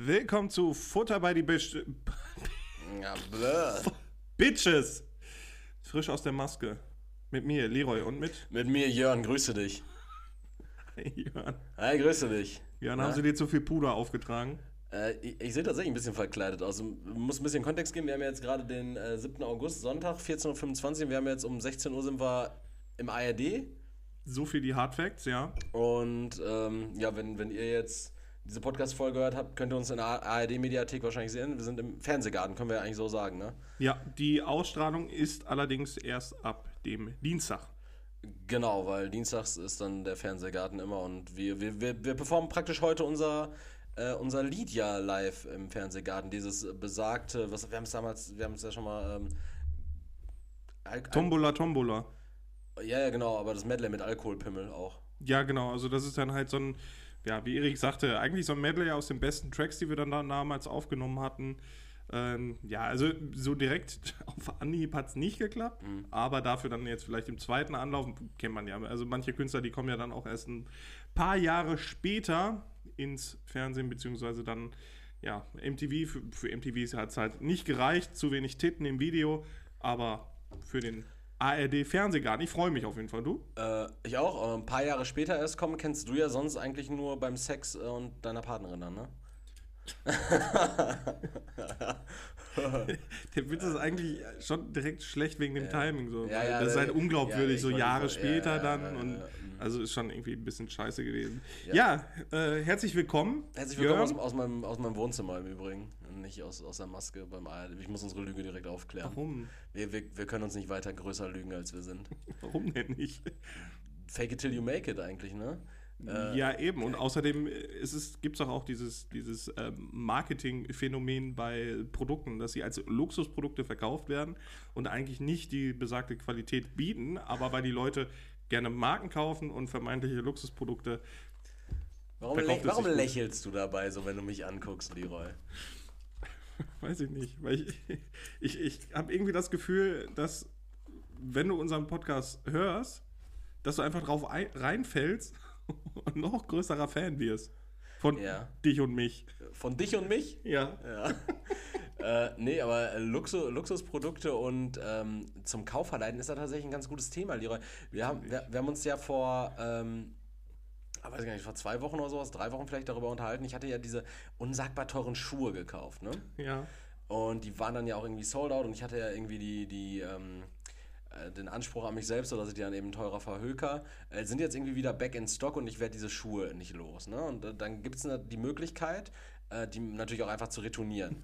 Willkommen zu Futter bei die Bitch Ja, blö. Bitches. Frisch aus der Maske. Mit mir, Leroy, und mit Mit mir, Jörn, grüße dich. Jörn. Hi, grüße dich. Jörn, Ja? haben sie dir zu viel Puder aufgetragen? Äh, ich, ich sehe tatsächlich ein bisschen verkleidet aus. Muss ein bisschen Kontext geben. Wir haben jetzt gerade den äh, 7. August, Sonntag, 14.25 Uhr. Wir haben jetzt um 16 Uhr sind wir im ARD. So viel die Hard Facts, ja. Und ähm, ja, wenn, wenn ihr jetzt diese Podcast-Folge gehört habt, könnt ihr uns in der ARD-Mediathek wahrscheinlich sehen. Wir sind im Fernsehgarten, können wir ja eigentlich so sagen, ne? Ja, die Ausstrahlung ist allerdings erst ab dem Dienstag. Genau, weil dienstags ist dann der Fernsehgarten immer und wir, wir, wir, wir performen praktisch heute unser, äh, unser Lied ja live im Fernsehgarten. Dieses besagte, was wir haben es damals, wir haben es ja schon mal. Ähm, Al Tombola, Tombola. ja, ja, genau, aber das Medley mit Alkoholpimmel auch. Ja, genau. Also das ist dann halt so ein, ja, wie Erik sagte, eigentlich so ein Medley aus den besten Tracks, die wir dann da damals aufgenommen hatten. Ähm, ja, also so direkt auf Anhieb hat es nicht geklappt, aber dafür dann jetzt vielleicht im zweiten Anlauf, kennt man ja. Also manche Künstler, die kommen ja dann auch erst ein paar Jahre später ins Fernsehen, beziehungsweise dann, ja, MTV, für, für MTV hat es halt nicht gereicht, zu wenig Titten im Video, aber für den ARD-Fernsehgarten, ich freue mich auf jeden Fall, du? Äh, ich auch, ein paar Jahre später erst kommen, kennst du ja sonst eigentlich nur beim Sex äh, und deiner Partnerin dann, ne? Der Witz ist eigentlich schon direkt schlecht wegen dem Timing. So. Ja, ja, das ist ja, halt unglaubwürdig, ja, so Jahre ja, später ja, dann. ja, ja, und ja. Also ist schon irgendwie ein bisschen scheiße gewesen. Ja, äh, herzlich willkommen. Herzlich willkommen aus, aus, meinem, aus meinem Wohnzimmer im Übrigen. Nicht aus, aus der Maske beim ARD. Ich muss unsere Lüge direkt aufklären. Warum? Wir, wir, wir können uns nicht weiter größer lügen, als wir sind. Warum denn nicht? Fake it till you make it eigentlich, ne? Äh, ja, eben. Und außerdem ist es, gibt es auch, auch dieses, dieses ähm, Marketing-Phänomen bei Produkten, dass sie als Luxusprodukte verkauft werden und eigentlich nicht die besagte Qualität bieten, aber weil die Leute gerne Marken kaufen und vermeintliche Luxusprodukte warum lä warum lächelst du dabei, so wenn du mich anguckst, Leroy? Weiß ich nicht, weil ich, ich, ich habe irgendwie das Gefühl, dass wenn du unseren Podcast hörst, dass du einfach drauf ein, reinfällst und noch größerer Fan wirst. Von Ja. dich und mich. Von dich und mich? Ja. Ja. äh, nee, aber äh, Luxu Luxusprodukte und ähm, zum Kauf verleiten ist da tatsächlich ein ganz gutes Thema, Leroy. Wir haben, wir, wir haben uns ja vor, ähm, weiß ich gar nicht, vor zwei Wochen oder sowas, drei Wochen vielleicht darüber unterhalten. Ich hatte ja diese unsagbar teuren Schuhe gekauft, ne? Ja. Und die waren dann ja auch irgendwie sold out und ich hatte ja irgendwie die, die, ähm, äh, den Anspruch an mich selbst, so dass ich die dann eben teurer verhöker. Äh, sind jetzt irgendwie wieder back in stock und ich werde diese Schuhe nicht los. Ne? Und äh, dann gibt es die Möglichkeit, äh, die natürlich auch einfach zu retournieren.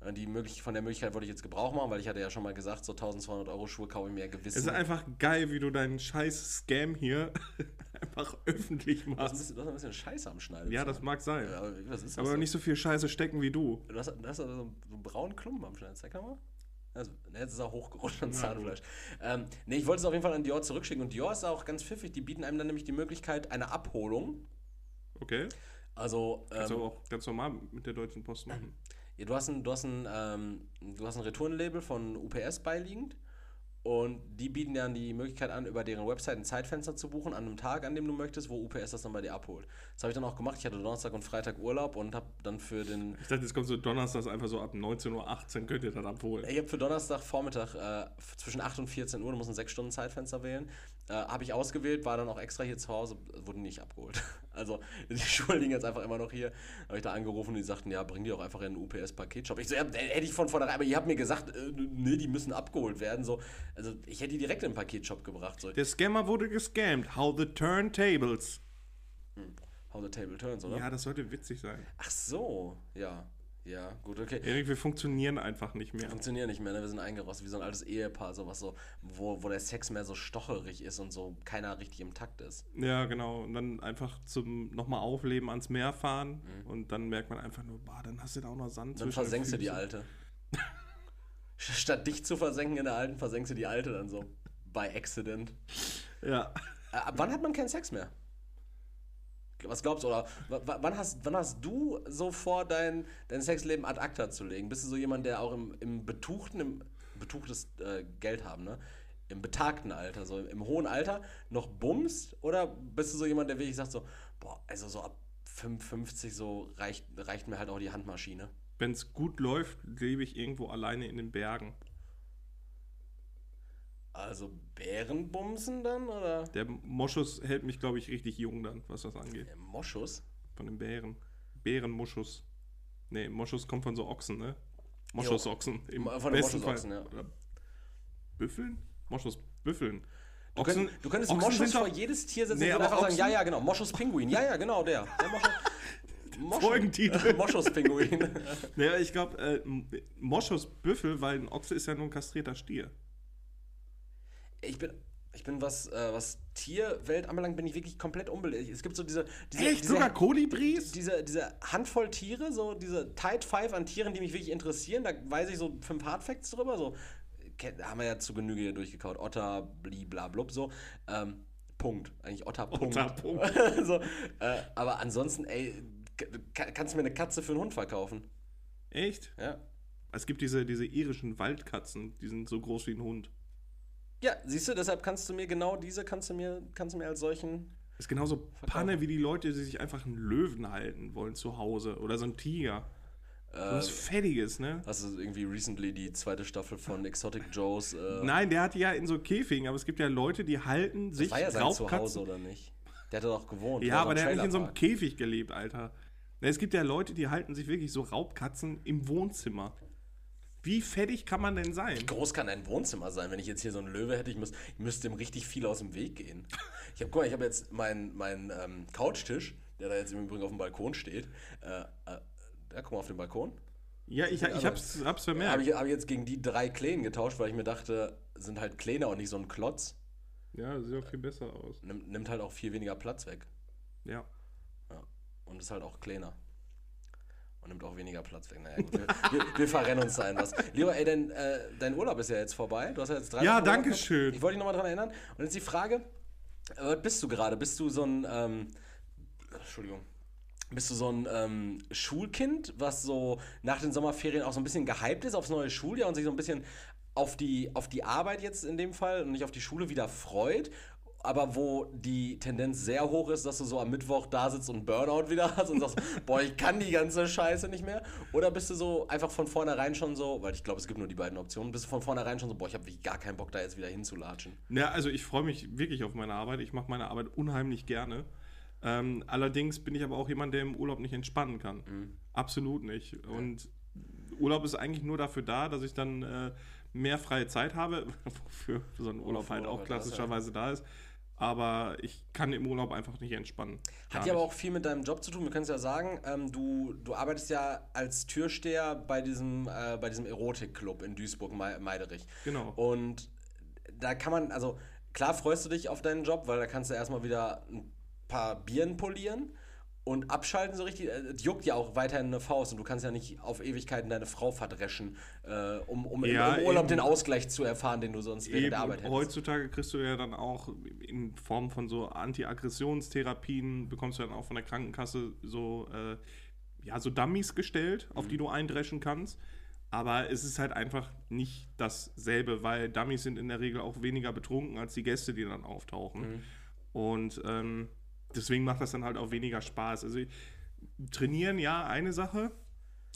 Äh, Die möglich von der Möglichkeit wollte ich jetzt Gebrauch machen, weil ich hatte ja schon mal gesagt, so 1200 Euro Schuhe kaufe ich mir gewiss. Es ist einfach geil, wie du deinen scheiß Scam hier einfach öffentlich du, hast ein machst. bisschen, du hast ein bisschen Scheiße am Schneiden. Ja, das mag sein. Ja, aber Aber nicht so viel Scheiße stecken wie du. Du hast, du hast also so einen, braunen Klumpen am Schneiden. Zeig mal. Also, ne, jetzt ist er hochgerutscht an Zahnfleisch. Ähm, nee, ich wollte es auf jeden Fall an Dior zurückschicken. Und Dior ist auch ganz pfiffig. Die bieten einem dann nämlich die Möglichkeit einer Abholung. Okay? Also, Kannst du ähm, auch ganz normal mit der Deutschen Post machen. Du hast ein, du hast ein, ähm, du hast ein Retourenlabel von UPS beiliegend. Und die bieten dann die Möglichkeit an, über deren Website ein Zeitfenster zu buchen, an einem Tag, an dem du möchtest, wo UPS das dann bei dir abholt. Das habe ich dann auch gemacht. Ich hatte Donnerstag und Freitag Urlaub und habe dann für den Ich dachte, jetzt kommt so Donnerstags einfach so ab 19.18 Uhr könnt ihr das abholen. Ich habe für Donnerstag Vormittag äh, zwischen 8 und 14 Uhr, du musst ein 6 Stunden Zeitfenster wählen, äh, habe ich ausgewählt, war dann auch extra hier zu Hause, wurde nicht abgeholt. Also die Schuhe liegen jetzt einfach immer noch hier. Habe ich da angerufen und die sagten, ja, bring die doch einfach in den UPS-Paketshop. Ich so, ja, hätte ich von vornherein, aber ihr habt mir gesagt, äh, nee, die müssen abgeholt werden. So, also ich hätte die direkt in den Paketshop gebracht. So, Der Scammer wurde gescammt. How the turntables. how the table turns, oder? Ja, das sollte witzig sein. Ach so, ja. Ja, gut, okay. Erik, wir funktionieren einfach nicht mehr. funktionieren nicht mehr, ne? Wir sind eingerostet wie so ein altes Ehepaar, sowas so, wo, wo der Sex mehr so stocherig ist und so keiner richtig im Takt ist. Ja, genau. Und dann einfach zum nochmal aufleben ans Meer fahren. Und dann merkt man einfach nur, boah, dann hast du da auch noch Sand Mhm. Dann zwischen den versenkst du die alte. Statt dich zu versenken in der alten, versenkst du die alte dann so. By accident. Ja. Äh, ab wann hat man keinen Sex mehr? Was glaubst du? Oder wann hast, wann hast du so vor, dein, dein Sexleben ad acta zu legen? Bist du so jemand, der auch im, im betuchten, im betuchtes äh, Geld haben, ne? Im betagten Alter, so im, im hohen Alter noch bumst? Oder bist du so jemand, der wirklich sagt so, boah, also so ab 55 so reicht, reicht mir halt auch die Handmaschine. Wenn es gut läuft, lebe ich irgendwo alleine in den Bergen. Also Bärenbumsen dann, oder? Der Moschus hält mich, glaube ich, richtig jung dann, was das angeht. Der Moschus? Von den Bären. Bärenmoschus. Nee, Moschus kommt von so Ochsen, ne? Moschusochsen. Im Von den. Moschusochsen, ja. Oder Büffeln? Moschus Büffeln. Du, könnt, du könntest Ochsen Moschus vor jedes Tier setzen Nee, und einfach sagen, Ochsen- ja, ja, genau, Moschus Pinguin. Ja, ja, genau, der. der Moschus, Moschus, Folgentitel. Moschus Pinguin. Naja, ich glaube, äh, M- Moschus Büffel, weil ein Ochse ist ja nur ein kastrierter Stier. Ich bin, ich bin was, äh, was Tierwelt anbelangt, bin ich wirklich komplett unbelegt. Es gibt so diese, diese, Echt? diese, Sogar Kolibris? diese, diese Handvoll Tiere, so diese Tide Five an Tieren, die mich wirklich interessieren. Da weiß ich so fünf Hardfacts drüber. So haben wir ja zu Genüge hier durchgekaut. Otter, bliblablub, so. Ähm, Punkt. Eigentlich Otter, Punkt. Otter, Punkt. so, äh, aber ansonsten, ey, ka- kannst du mir eine Katze für einen Hund verkaufen? Echt? Ja. Es gibt diese, diese irischen Waldkatzen, die sind so groß wie ein Hund. Ja, siehst du, deshalb kannst du mir genau diese, kannst du mir, kannst du mir als solchen. Ist genauso Panne wie die Leute, die sich einfach einen Löwen halten wollen zu Hause oder so ein Tiger. Äh, Was Fettiges, ne? Hast du irgendwie recently die zweite Staffel von Exotic Joes? Äh, Nein, der hat die ja in so Käfigen, aber es gibt ja Leute, die halten sich das war ja sein Zuhause, Raubkatzen. oder nicht? Der hat doch gewohnt. Ja, aber so der hat nicht in so einem. Käfig gelebt, Alter. Es gibt ja Leute, die halten sich wirklich so Raubkatzen im Wohnzimmer. Wie fettig kann man denn sein? Wie groß kann ein Wohnzimmer sein? Wenn ich jetzt hier so einen Löwe hätte, ich, müß, ich müsste ihm richtig viel aus dem Weg gehen. Ich habe, guck mal, ich habe jetzt meinen mein, ähm, Couchtisch, der da jetzt im Übrigen auf dem Balkon steht. Äh, äh, ja, guck mal auf den Balkon. Ja, ich, ich aber- hab's, hab's vermerkt. Habe ich, hab ich jetzt gegen die drei Klänen getauscht, weil ich mir dachte, sind halt Kläne und nicht so ein Klotz. Ja, sieht auch viel besser aus. Nimmt, nimmt halt auch viel weniger Platz weg. Ja. Ja. Und ist halt auch kleiner. Und nimmt auch weniger Platz weg. Naja, gut, wir, wir, wir verrennen uns da in was. Lieber, ey, dein, äh, dein Urlaub ist ja jetzt vorbei. Du hast ja jetzt drei Ja, danke schön. Ich wollte dich nochmal daran erinnern. Und jetzt die Frage: äh, Was bist du gerade? Bist du so ein. Ähm, Entschuldigung. Bist du so ein ähm, Schulkind, was so nach den Sommerferien auch so ein bisschen gehypt ist aufs neue Schuljahr und sich so ein bisschen auf die, auf die Arbeit jetzt in dem Fall und nicht auf die Schule wieder freut? Aber wo die Tendenz sehr hoch ist, dass du so am Mittwoch da sitzt und Burnout wieder hast und sagst, boah, ich kann die ganze Scheiße nicht mehr? Oder bist du so einfach von vornherein schon so, weil ich glaube, es gibt nur die beiden Optionen, bist du von vornherein schon so, boah, ich habe wirklich gar keinen Bock, da jetzt wieder hinzulatschen? Ja, also ich freue mich wirklich auf meine Arbeit. Ich mache meine Arbeit unheimlich gerne. Ähm, allerdings bin ich aber auch jemand, der im Urlaub nicht entspannen kann. Mhm. Absolut nicht. Und Urlaub ist eigentlich nur dafür da, dass ich dann äh, mehr freie Zeit habe, wofür so ein Urlaub halt auch klassischerweise da ist. Aber ich kann im Urlaub einfach nicht entspannen. Hat ja aber auch viel mit deinem Job zu tun. Wir können es ja sagen, ähm, du, du arbeitest ja als Türsteher bei diesem, äh, bei diesem Erotikclub in Duisburg-Meiderich. Genau. Und da kann man, also klar freust du dich auf deinen Job, weil da kannst du erstmal wieder ein paar Bieren polieren und abschalten so richtig. Äh, Es juckt ja auch weiterhin eine Faust und du kannst ja nicht auf Ewigkeiten deine Frau verdreschen, äh, um, um im- Ja, im Urlaub eben. den Ausgleich zu erfahren, den du sonst während Eben, der Arbeit hättest. heutzutage kriegst du ja dann auch in Form von so Anti-Aggressionstherapien, bekommst du dann auch von der Krankenkasse so, äh, ja, so Dummies gestellt, auf die Mhm. du eindreschen kannst. Aber es ist halt einfach nicht dasselbe, weil Dummies sind in der Regel auch weniger betrunken als die Gäste, die dann auftauchen. Mhm. Und ähm, deswegen macht das dann halt auch weniger Spaß. Also trainieren, ja, eine Sache,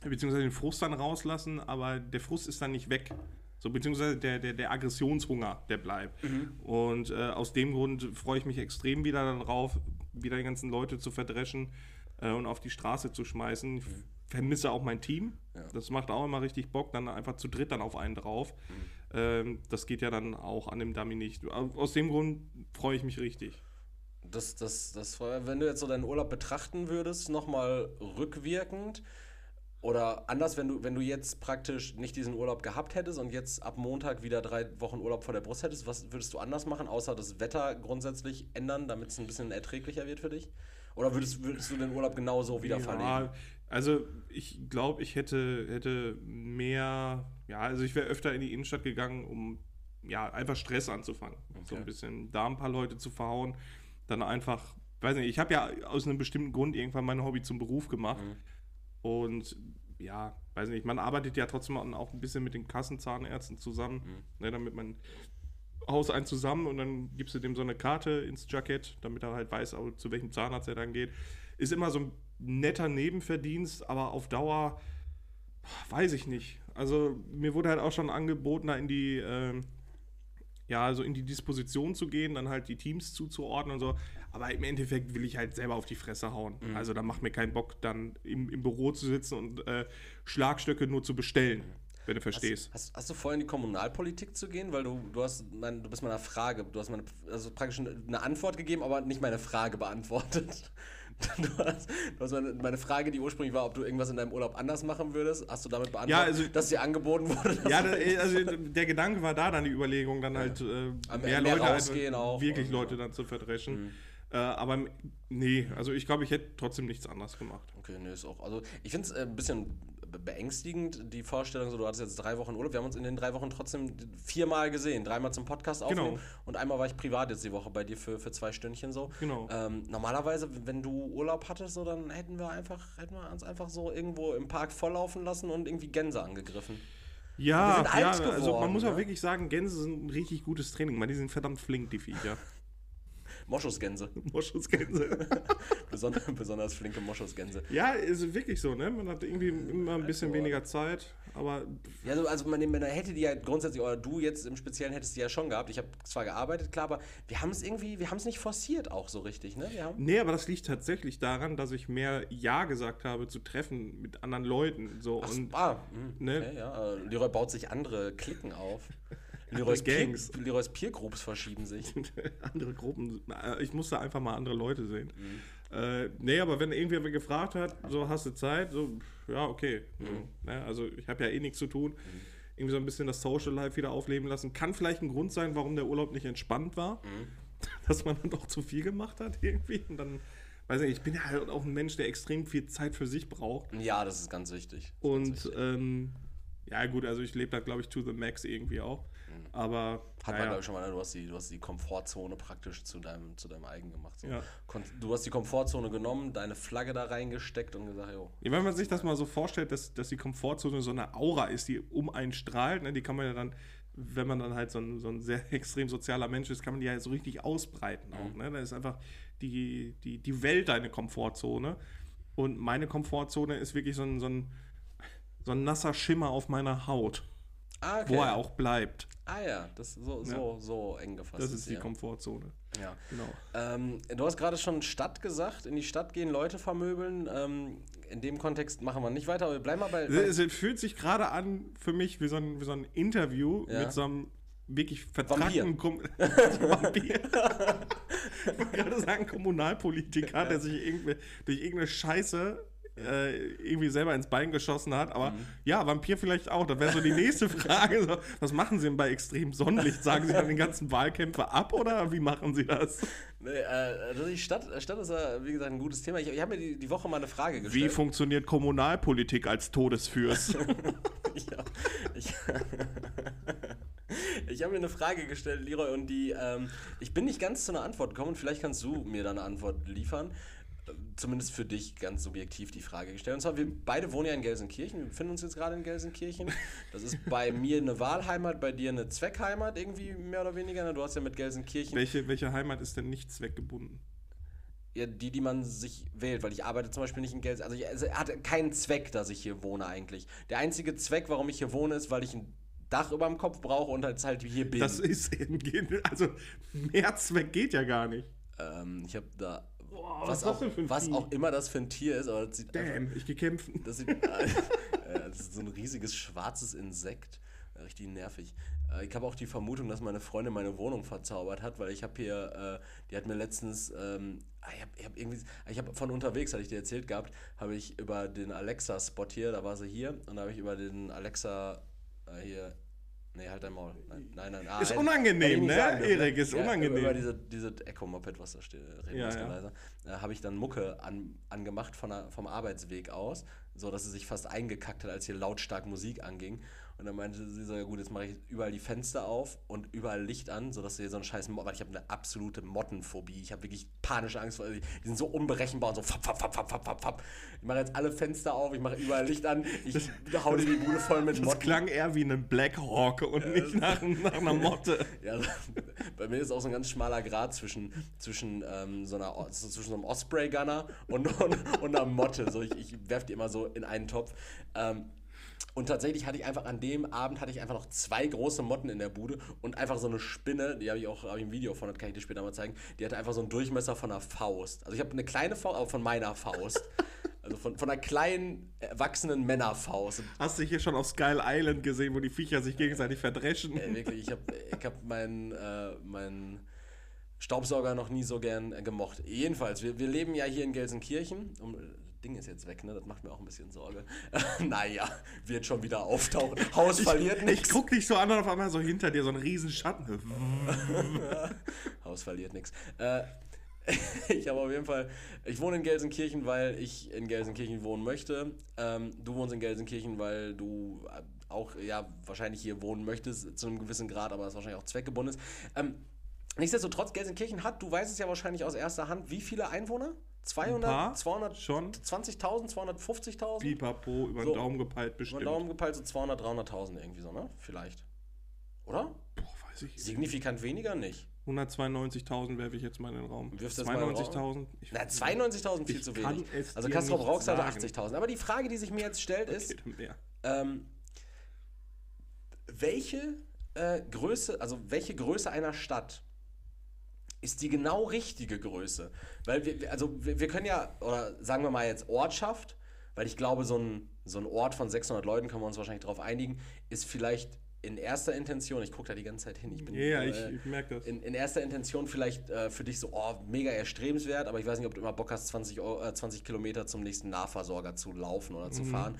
beziehungsweise den Frust dann rauslassen, aber der Frust ist dann nicht weg. So, beziehungsweise der, der, der Aggressionshunger, der bleibt. Und äh, aus dem Grund freue ich mich extrem wieder darauf, wieder die ganzen Leute zu verdreschen äh, und auf die Straße zu schmeißen. Ich vermisse auch mein Team. Ja. Das macht auch immer richtig Bock, dann einfach zu dritt dann auf einen drauf. Ähm, das geht ja dann auch an dem Dummy nicht. Aus dem Grund freue ich mich richtig. Das, das, das, wenn du jetzt so deinen Urlaub betrachten würdest, nochmal rückwirkend oder anders, wenn du, wenn du jetzt praktisch nicht diesen Urlaub gehabt hättest und jetzt ab Montag wieder drei Wochen Urlaub vor der Brust hättest, was würdest du anders machen, außer das Wetter grundsätzlich ändern, damit es ein bisschen erträglicher wird für dich? Oder würdest, würdest du den Urlaub genauso wieder verlegen? Ja, also ich glaube, ich hätte, hätte mehr, ja, also ich wäre öfter in die Innenstadt gegangen, um ja, einfach Stress anzufangen. So ein Okay. bisschen da ein paar Leute zu verhauen. Dann einfach, weiß nicht, ich habe ja aus einem bestimmten Grund irgendwann mein Hobby zum Beruf gemacht. Mhm. Und ja, weiß nicht, man arbeitet ja trotzdem auch ein bisschen mit den Kassenzahnärzten zusammen, Mhm. ne, damit man haust einen zusammen und dann gibst du dem so eine Karte ins Jackett, damit er halt weiß, zu welchem Zahnarzt er dann geht. Ist immer so ein netter Nebenverdienst, aber auf Dauer weiß ich nicht. Also mir wurde halt auch schon angeboten, da in die, äh, ja, also in die Disposition zu gehen, dann halt die Teams zuzuordnen und so. Aber im Endeffekt will ich halt selber auf die Fresse hauen. Mhm. Also da macht mir keinen Bock, dann im, im Büro zu sitzen und äh, Schlagstöcke nur zu bestellen. Mhm wenn du verstehst. Hast, hast, hast, du vor, in die Kommunalpolitik zu gehen? Weil du, du hast mein, du bist meiner Frage, du hast meine, also praktisch eine Antwort gegeben, aber nicht meine Frage beantwortet. Du hast, du hast meine, meine, Frage, die ursprünglich war, ob du irgendwas in deinem Urlaub anders machen würdest, hast du damit beantwortet, ja, also, dass dir angeboten wurde? Ja, da, also der Gedanke war da dann die Überlegung, dann ja. halt äh, mehr, mehr, Leute, rausgehen auch wirklich und, Leute dann zu verdreschen. Mhm. Äh, aber nee, also ich glaube, ich hätte trotzdem nichts anderes gemacht. Okay, nee, ist auch. Also ich finde es äh, ein bisschen beängstigend, die Vorstellung, so du hattest jetzt drei Wochen Urlaub. Wir haben uns in den drei Wochen trotzdem viermal gesehen. Dreimal zum Podcast genau. aufnehmen genau. und einmal war ich privat jetzt die Woche bei dir für, für zwei Stündchen so. Genau. Ähm, normalerweise, wenn du Urlaub hattest, so, dann hätten wir einfach, hätten wir uns einfach so irgendwo im Park volllaufen lassen und irgendwie Gänse angegriffen. Ja, ja geworden, also man muss auch ne? wirklich sagen, Gänse sind ein richtig gutes Training. Man, die sind verdammt flink, die Viecher. Moschusgänse. Moschusgänse. besonders, besonders flinke Moschusgänse. Ja, ist wirklich so, ne? Man hat irgendwie immer ein bisschen also, weniger Zeit, aber. Ja, also, also man, man hätte die ja grundsätzlich, oder du jetzt im Speziellen hättest die ja schon gehabt. Ich habe zwar gearbeitet, klar, aber wir haben es irgendwie, wir haben es nicht forciert auch so richtig, ne? Wir haben nee, aber das liegt tatsächlich daran, dass ich mehr Ja gesagt habe zu Treffen mit anderen Leuten. So, Ach, und, ah, mh, hm, ne? okay, ja. Leroy baut sich andere Klicken auf. Leroy's Gangs. Peer, Leroy's Peer Groups verschieben sich. andere Gruppen. Ich musste einfach mal andere Leute sehen. Mhm. Äh, nee, aber wenn irgendwer gefragt hat, so hast du Zeit, so, ja, okay. Mhm. So, ne? Also ich habe ja eh nichts zu tun. Mhm. Irgendwie so ein bisschen das Social Life wieder aufleben lassen. Kann vielleicht ein Grund sein, warum der Urlaub nicht entspannt war. Mhm. Dass man dann doch zu viel gemacht hat irgendwie. Und dann weiß nicht, ich bin ja halt auch ein Mensch, der extrem viel Zeit für sich braucht. Ja, das ist ganz wichtig. Und ganz wichtig. Ähm, ja, gut, also ich lebe da, glaube ich, to the max irgendwie auch. Aber. Hat man, glaube ich, schon mal, ne? du hast, die, du hast die Komfortzone praktisch zu deinem, zu deinem eigen gemacht. So. Ja. Du hast die Komfortzone genommen, deine Flagge da reingesteckt und gesagt, jo. Ja, wenn man sich das mal so vorstellt, dass, dass die Komfortzone so eine Aura ist, die um einen strahlt, ne, die kann man ja dann wenn man dann halt so ein, so ein sehr extrem sozialer Mensch ist, kann man die ja so richtig ausbreiten auch. Mhm. Ne? Da ist einfach die, die, die Welt deine Komfortzone. Und meine Komfortzone ist wirklich so ein, so ein, so ein nasser Schimmer auf meiner Haut. Ah, okay. Wo er auch bleibt. Ah ja, das so, so, ja. so eng gefasst. Das ist die ja. Komfortzone. Ja. Genau. Ähm, du hast gerade schon Stadt gesagt, in die Stadt gehen, Leute vermöbeln. Ähm, in dem Kontext machen wir nicht weiter, aber wir bleiben mal bei. Es, es fühlt sich gerade an für mich wie so ein, wie so ein Interview ja. mit so einem wirklich vertragten Vampir. Vampir. ich wollte gerade sagen, Kommunalpolitiker, der sich irgendwie durch irgendeine Scheiße äh, irgendwie selber ins Bein geschossen hat. Aber mhm. ja, Vampir vielleicht auch. Das wäre so die nächste Frage. So, was machen Sie denn bei extrem Sonnenlicht? Sagen Sie dann den ganzen Wahlkämpfer ab oder wie machen Sie das? Nee, äh, also die Stadt, Stadt ist ja, wie gesagt, ein gutes Thema. Ich, ich habe mir die, die Woche mal eine Frage gestellt. Wie funktioniert Kommunalpolitik als Todesfürst? ja, ich, ich habe mir eine Frage gestellt, Leroy, und die, ähm, ich bin nicht ganz zu einer Antwort gekommen. Vielleicht kannst du mir da eine Antwort liefern zumindest für dich ganz subjektiv die Frage gestellt. Und zwar, wir beide wohnen ja in Gelsenkirchen, wir befinden uns jetzt gerade in Gelsenkirchen. Das ist bei mir eine Wahlheimat, bei dir eine Zweckheimat irgendwie mehr oder weniger. Ne? Du hast ja mit Gelsenkirchen... Welche, welche Heimat ist denn nicht zweckgebunden? Ja, die, die man sich wählt, weil ich arbeite zum Beispiel nicht in Gelsenkirchen. Also, es hat keinen Zweck, dass ich hier wohne eigentlich. Der einzige Zweck, warum ich hier wohne, ist, weil ich ein Dach über dem Kopf brauche und jetzt halt hier bin. Das ist eben, also mehr Zweck geht ja gar nicht. Ähm, ich habe da Boah, was, was, auch, was auch, immer das für ein Tier ist, aber das sieht Damn, einfach, ich geh kämpfen. Das, sieht, äh, das ist so ein riesiges schwarzes Insekt. Richtig nervig. Äh, ich habe auch die Vermutung, dass meine Freundin meine Wohnung verzaubert hat, weil ich habe hier, äh, die hat mir letztens, ähm, ah, ich habe hab irgendwie, ich habe von unterwegs, hatte ich dir erzählt gehabt, habe ich über den Alexa-Spot hier, da war sie hier, und da habe ich über den Alexa äh, hier Nee, halt dein Maul. Nein, nein. nein. Ah, ist unangenehm, ne? Erik, ist ja, unangenehm. Über diese, diese Echo-Moped, was da steht, reden ja, ja. leiser, äh, habe ich dann Mucke an, angemacht von der, vom Arbeitsweg aus, so dass sie sich fast eingekackt hat, als hier lautstark Musik anging. Und dann meinte sie so, ja gut, jetzt mache ich überall die Fenster auf und überall Licht an, sodass hier so einen scheiß weil ich habe eine absolute Mottenphobie. Ich habe wirklich panische Angst vor, die sind so unberechenbar und so fapp, fapp, fapp, fapp, fapp, fapp. Ich mache jetzt alle Fenster auf, ich mache überall Licht an, ich hau dir die Bude voll mit Das Motten. klang eher wie ein Black Hawk und nicht nach, nach einer Motte. Ja, also, bei mir ist auch so ein ganz schmaler Grad zwischen, zwischen, ähm, so, einer, zwischen so einem Osprey-Gunner und, und, und einer Motte. So, ich ich werfe die immer so in einen Topf. Ähm, und tatsächlich hatte ich einfach an dem Abend hatte ich einfach noch zwei große Motten in der Bude und einfach so eine Spinne, die habe ich auch hab ich ein Video von, das kann ich dir später mal zeigen, die hatte einfach so einen Durchmesser von einer Faust. Also ich habe eine kleine Faust, aber von meiner Faust. Also von, von einer kleinen, erwachsenen Männerfaust. Hast du hier schon auf Skull Island gesehen, wo die Viecher sich gegenseitig verdreschen? Ey, wirklich, ich habe ich hab meinen äh, mein Staubsauger noch nie so gern äh, gemocht. Jedenfalls, wir, wir leben ja hier in Gelsenkirchen. Um, Ding ist jetzt weg, ne? Das macht mir auch ein bisschen Sorge. naja, wird schon wieder auftauchen. Haus verliert Ich nichts. guck dich so an und auf einmal so hinter dir so ein riesen Schatten. Haus verliert nichts. Äh, ich habe auf jeden Fall, ich wohne in Gelsenkirchen, weil ich in Gelsenkirchen wohnen möchte. Ähm, du wohnst in Gelsenkirchen, weil du äh, auch ja wahrscheinlich hier wohnen möchtest, zu einem gewissen Grad, aber das wahrscheinlich auch zweckgebunden ist. Ähm, nichtsdestotrotz, Gelsenkirchen hat, du weißt es ja wahrscheinlich aus erster Hand, wie viele Einwohner? 200, paar, 200, schon. 20.000, 250.000? Pipapo, über den So. Daumen gepeilt Über bestimmt. den Daumen gepeilt so 200, 300.000 irgendwie so, ne? Vielleicht. Oder? Boah, weiß ich. Signifikant weniger nicht. 192.000 werfe ich jetzt mal in den Raum. Wirfst Raum? 92.000? Ich- Na, 92.000 viel zu kann wenig. Also nicht Rauxel hatte sagen. 80.000. Aber die Frage, die sich mir jetzt stellt, ist, Okay, ähm, welche äh, Größe, also welche Größe einer Stadt ist die genau richtige Größe? Weil wir, also wir, wir können ja, oder sagen wir mal jetzt Ortschaft, weil ich glaube, so ein, so ein Ort von 600 Leuten, können wir uns wahrscheinlich darauf einigen, ist vielleicht in erster Intention, ich gucke da die ganze Zeit hin, ich bin Ja, ja, ich, äh, ich merke das. in, in erster Intention vielleicht äh, für dich so, oh, mega erstrebenswert, aber ich weiß nicht, ob du immer Bock hast, 20, Euro, äh, 20 Kilometer zum nächsten Nahversorger zu laufen oder Mhm. zu fahren.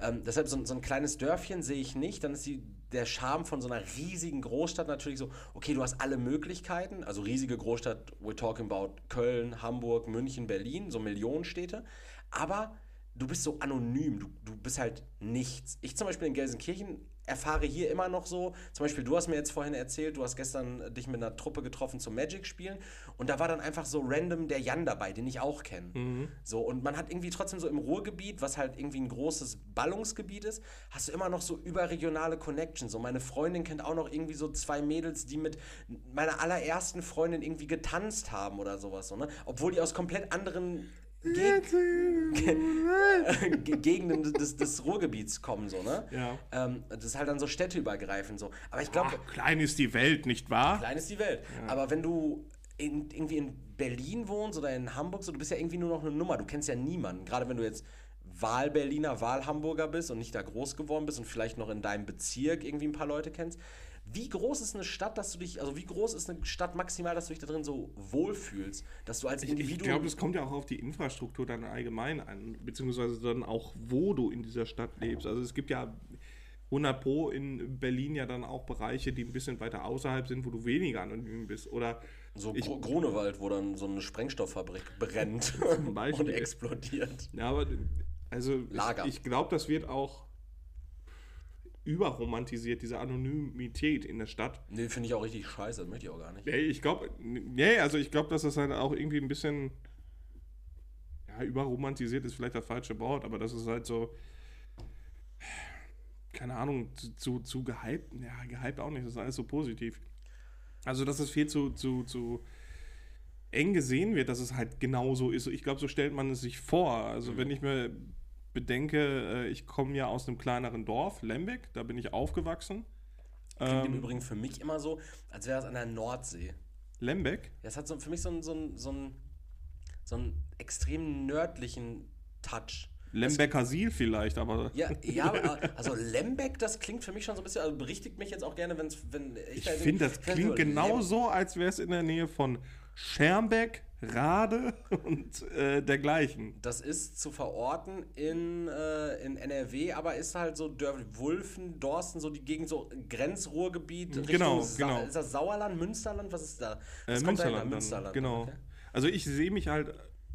Ähm, deshalb so, so ein kleines Dörfchen sehe ich nicht. Dann ist die, der Charme von so einer riesigen Großstadt natürlich so, okay, du hast alle Möglichkeiten. Also riesige Großstadt, we're talking about Köln, Hamburg, München, Berlin, so Millionenstädte. Aber du bist so anonym, du, du bist halt nichts. Ich zum Beispiel in Gelsenkirchen erfahre hier immer noch so, zum Beispiel du hast mir jetzt vorhin erzählt, du hast gestern dich mit einer Truppe getroffen zum Magic spielen und da war dann einfach so random der Jan dabei, den ich auch kenne. So und man hat irgendwie trotzdem so im Ruhrgebiet, was halt irgendwie ein großes Ballungsgebiet ist, hast du immer noch so überregionale Connections. So meine Freundin kennt auch noch irgendwie so zwei Mädels, die mit meiner allerersten Freundin irgendwie getanzt haben oder sowas, so, ne? Obwohl die aus komplett anderen Geg Ge- Gegenden des, des Ruhrgebiets kommen, so, ne? Ja. Ähm, das ist halt dann so städteübergreifend so. Aber ich glaube, Ach, klein ist die Welt, nicht wahr? klein ist die Welt. Aber wenn du in, irgendwie in Berlin wohnst oder in Hamburg, so, du bist ja irgendwie nur noch eine Nummer. Du kennst ja niemanden. Gerade wenn du jetzt Wahlberliner, Wahlhamburger bist und nicht da groß geworden bist und vielleicht noch in deinem Bezirk irgendwie ein paar Leute kennst. Wie groß ist eine Stadt, dass du dich, also wie groß ist eine Stadt maximal, dass du dich da drin so wohlfühlst, dass du als Ich Individuum. glaube, es kommt ja auch auf die Infrastruktur dann allgemein an, beziehungsweise dann auch, wo du in dieser Stadt lebst. Also es gibt ja 100 Pro in Berlin ja dann auch Bereiche, die ein bisschen weiter außerhalb sind, wo du weniger anonym bist. Oder so ich- Gru- Grunewald, wo dann so eine Sprengstofffabrik brennt und explodiert. Ja, aber also Lager. ich, ich glaube, das wird auch überromantisiert, diese Anonymität in der Stadt. Nee, finde ich auch richtig scheiße, das möchte ich auch gar nicht. Ja, ich glaube, nee, also ich glaube, dass das halt auch irgendwie ein bisschen ja, überromantisiert ist vielleicht das falsche Wort, aber das ist halt so keine Ahnung, zu, zu, zu gehypt, ja, gehypt auch nicht, das ist alles so positiv. Also, dass es viel zu, zu, zu eng gesehen wird, dass es halt genau so ist. Ich glaube, so stellt man es sich vor. Also, wenn ich mir bedenke, äh, ich komme ja aus einem kleineren Dorf, Lembeck, da bin ich aufgewachsen. Klingt im Ähm, Übrigen für mich immer so, als wäre es an der Nordsee. Lembeck? Das hat so, für mich so einen, so, so, so einen extrem nördlichen Touch. Lembecker Sil vielleicht, aber Ja, ja, aber, also Lembeck, das klingt für mich schon so ein bisschen, also berichtigt mich jetzt auch gerne, wenn's, wenn ich ich da finde, das klingt nur, genau Lem- so, als wäre es in der Nähe von Schermbeck, Rade und äh, dergleichen. Das ist zu verorten in, äh, in NRW, aber ist halt so Dörf Wulfen, Dorsten, so die Gegend, so Grenzruhrgebiet. Genau, Sa genau. Ist das Sauerland, Münsterland? Was ist da? Äh, Was dahinter? Münsterland, dann, Münsterland. genau. okay. Also ich sehe mich halt,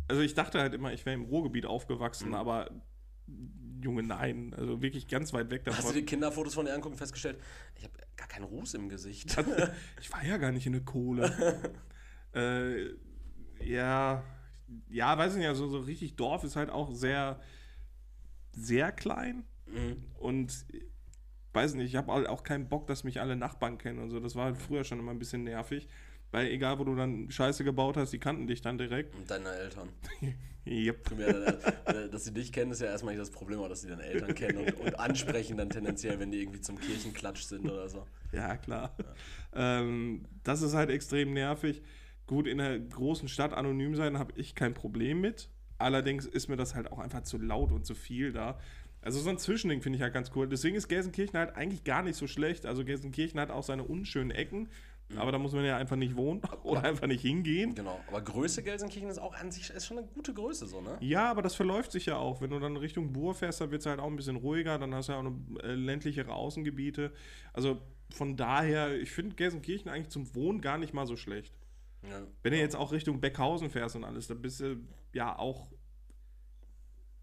also ich dachte halt immer, ich wäre im Ruhrgebiet aufgewachsen, Mhm. aber Junge, nein. Also wirklich ganz weit weg davon. Hast du die Kinderfotos von dir angucken festgestellt, ich habe gar keinen Ruß im Gesicht. ich war ja gar nicht in der Kohle. äh, ja, ja, weiß nicht, also so richtig Dorf ist halt auch sehr, sehr klein. Mhm. Und weiß nicht, ich habe halt auch keinen Bock, dass mich alle Nachbarn kennen und so. Das war halt früher schon immer ein bisschen nervig. Weil egal, wo du dann Scheiße gebaut hast, die kannten dich dann direkt. Und deine Eltern. yep. Primär, dass sie dich kennen, ist ja erstmal nicht das Problem, aber dass sie deine Eltern kennen und, und ansprechen dann tendenziell, wenn die irgendwie zum Kirchenklatsch sind oder so. Ja, klar. Ja. Ähm, das ist halt extrem nervig. Gut, in einer großen Stadt anonym sein habe ich kein Problem mit. Allerdings ist mir das halt auch einfach zu laut und zu viel da. Also so ein Zwischending finde ich halt ganz cool. Deswegen ist Gelsenkirchen halt eigentlich gar nicht so schlecht. Also Gelsenkirchen hat auch seine unschönen Ecken. Mhm. Aber da muss man ja einfach nicht wohnen oder einfach nicht hingehen. Genau. Aber Größe Gelsenkirchen ist auch an sich ist schon eine gute Größe, so, ne? Ja, aber das verläuft sich ja auch. Wenn du dann Richtung Bur fährst, dann wird es halt auch ein bisschen ruhiger. Dann hast du ja auch eine, äh, ländlichere Außengebiete. Also von daher, ich finde Gelsenkirchen eigentlich zum Wohnen gar nicht mal so schlecht. Ja. Wenn du jetzt auch Richtung Beckhausen fährst und alles, dann bist du ja auch.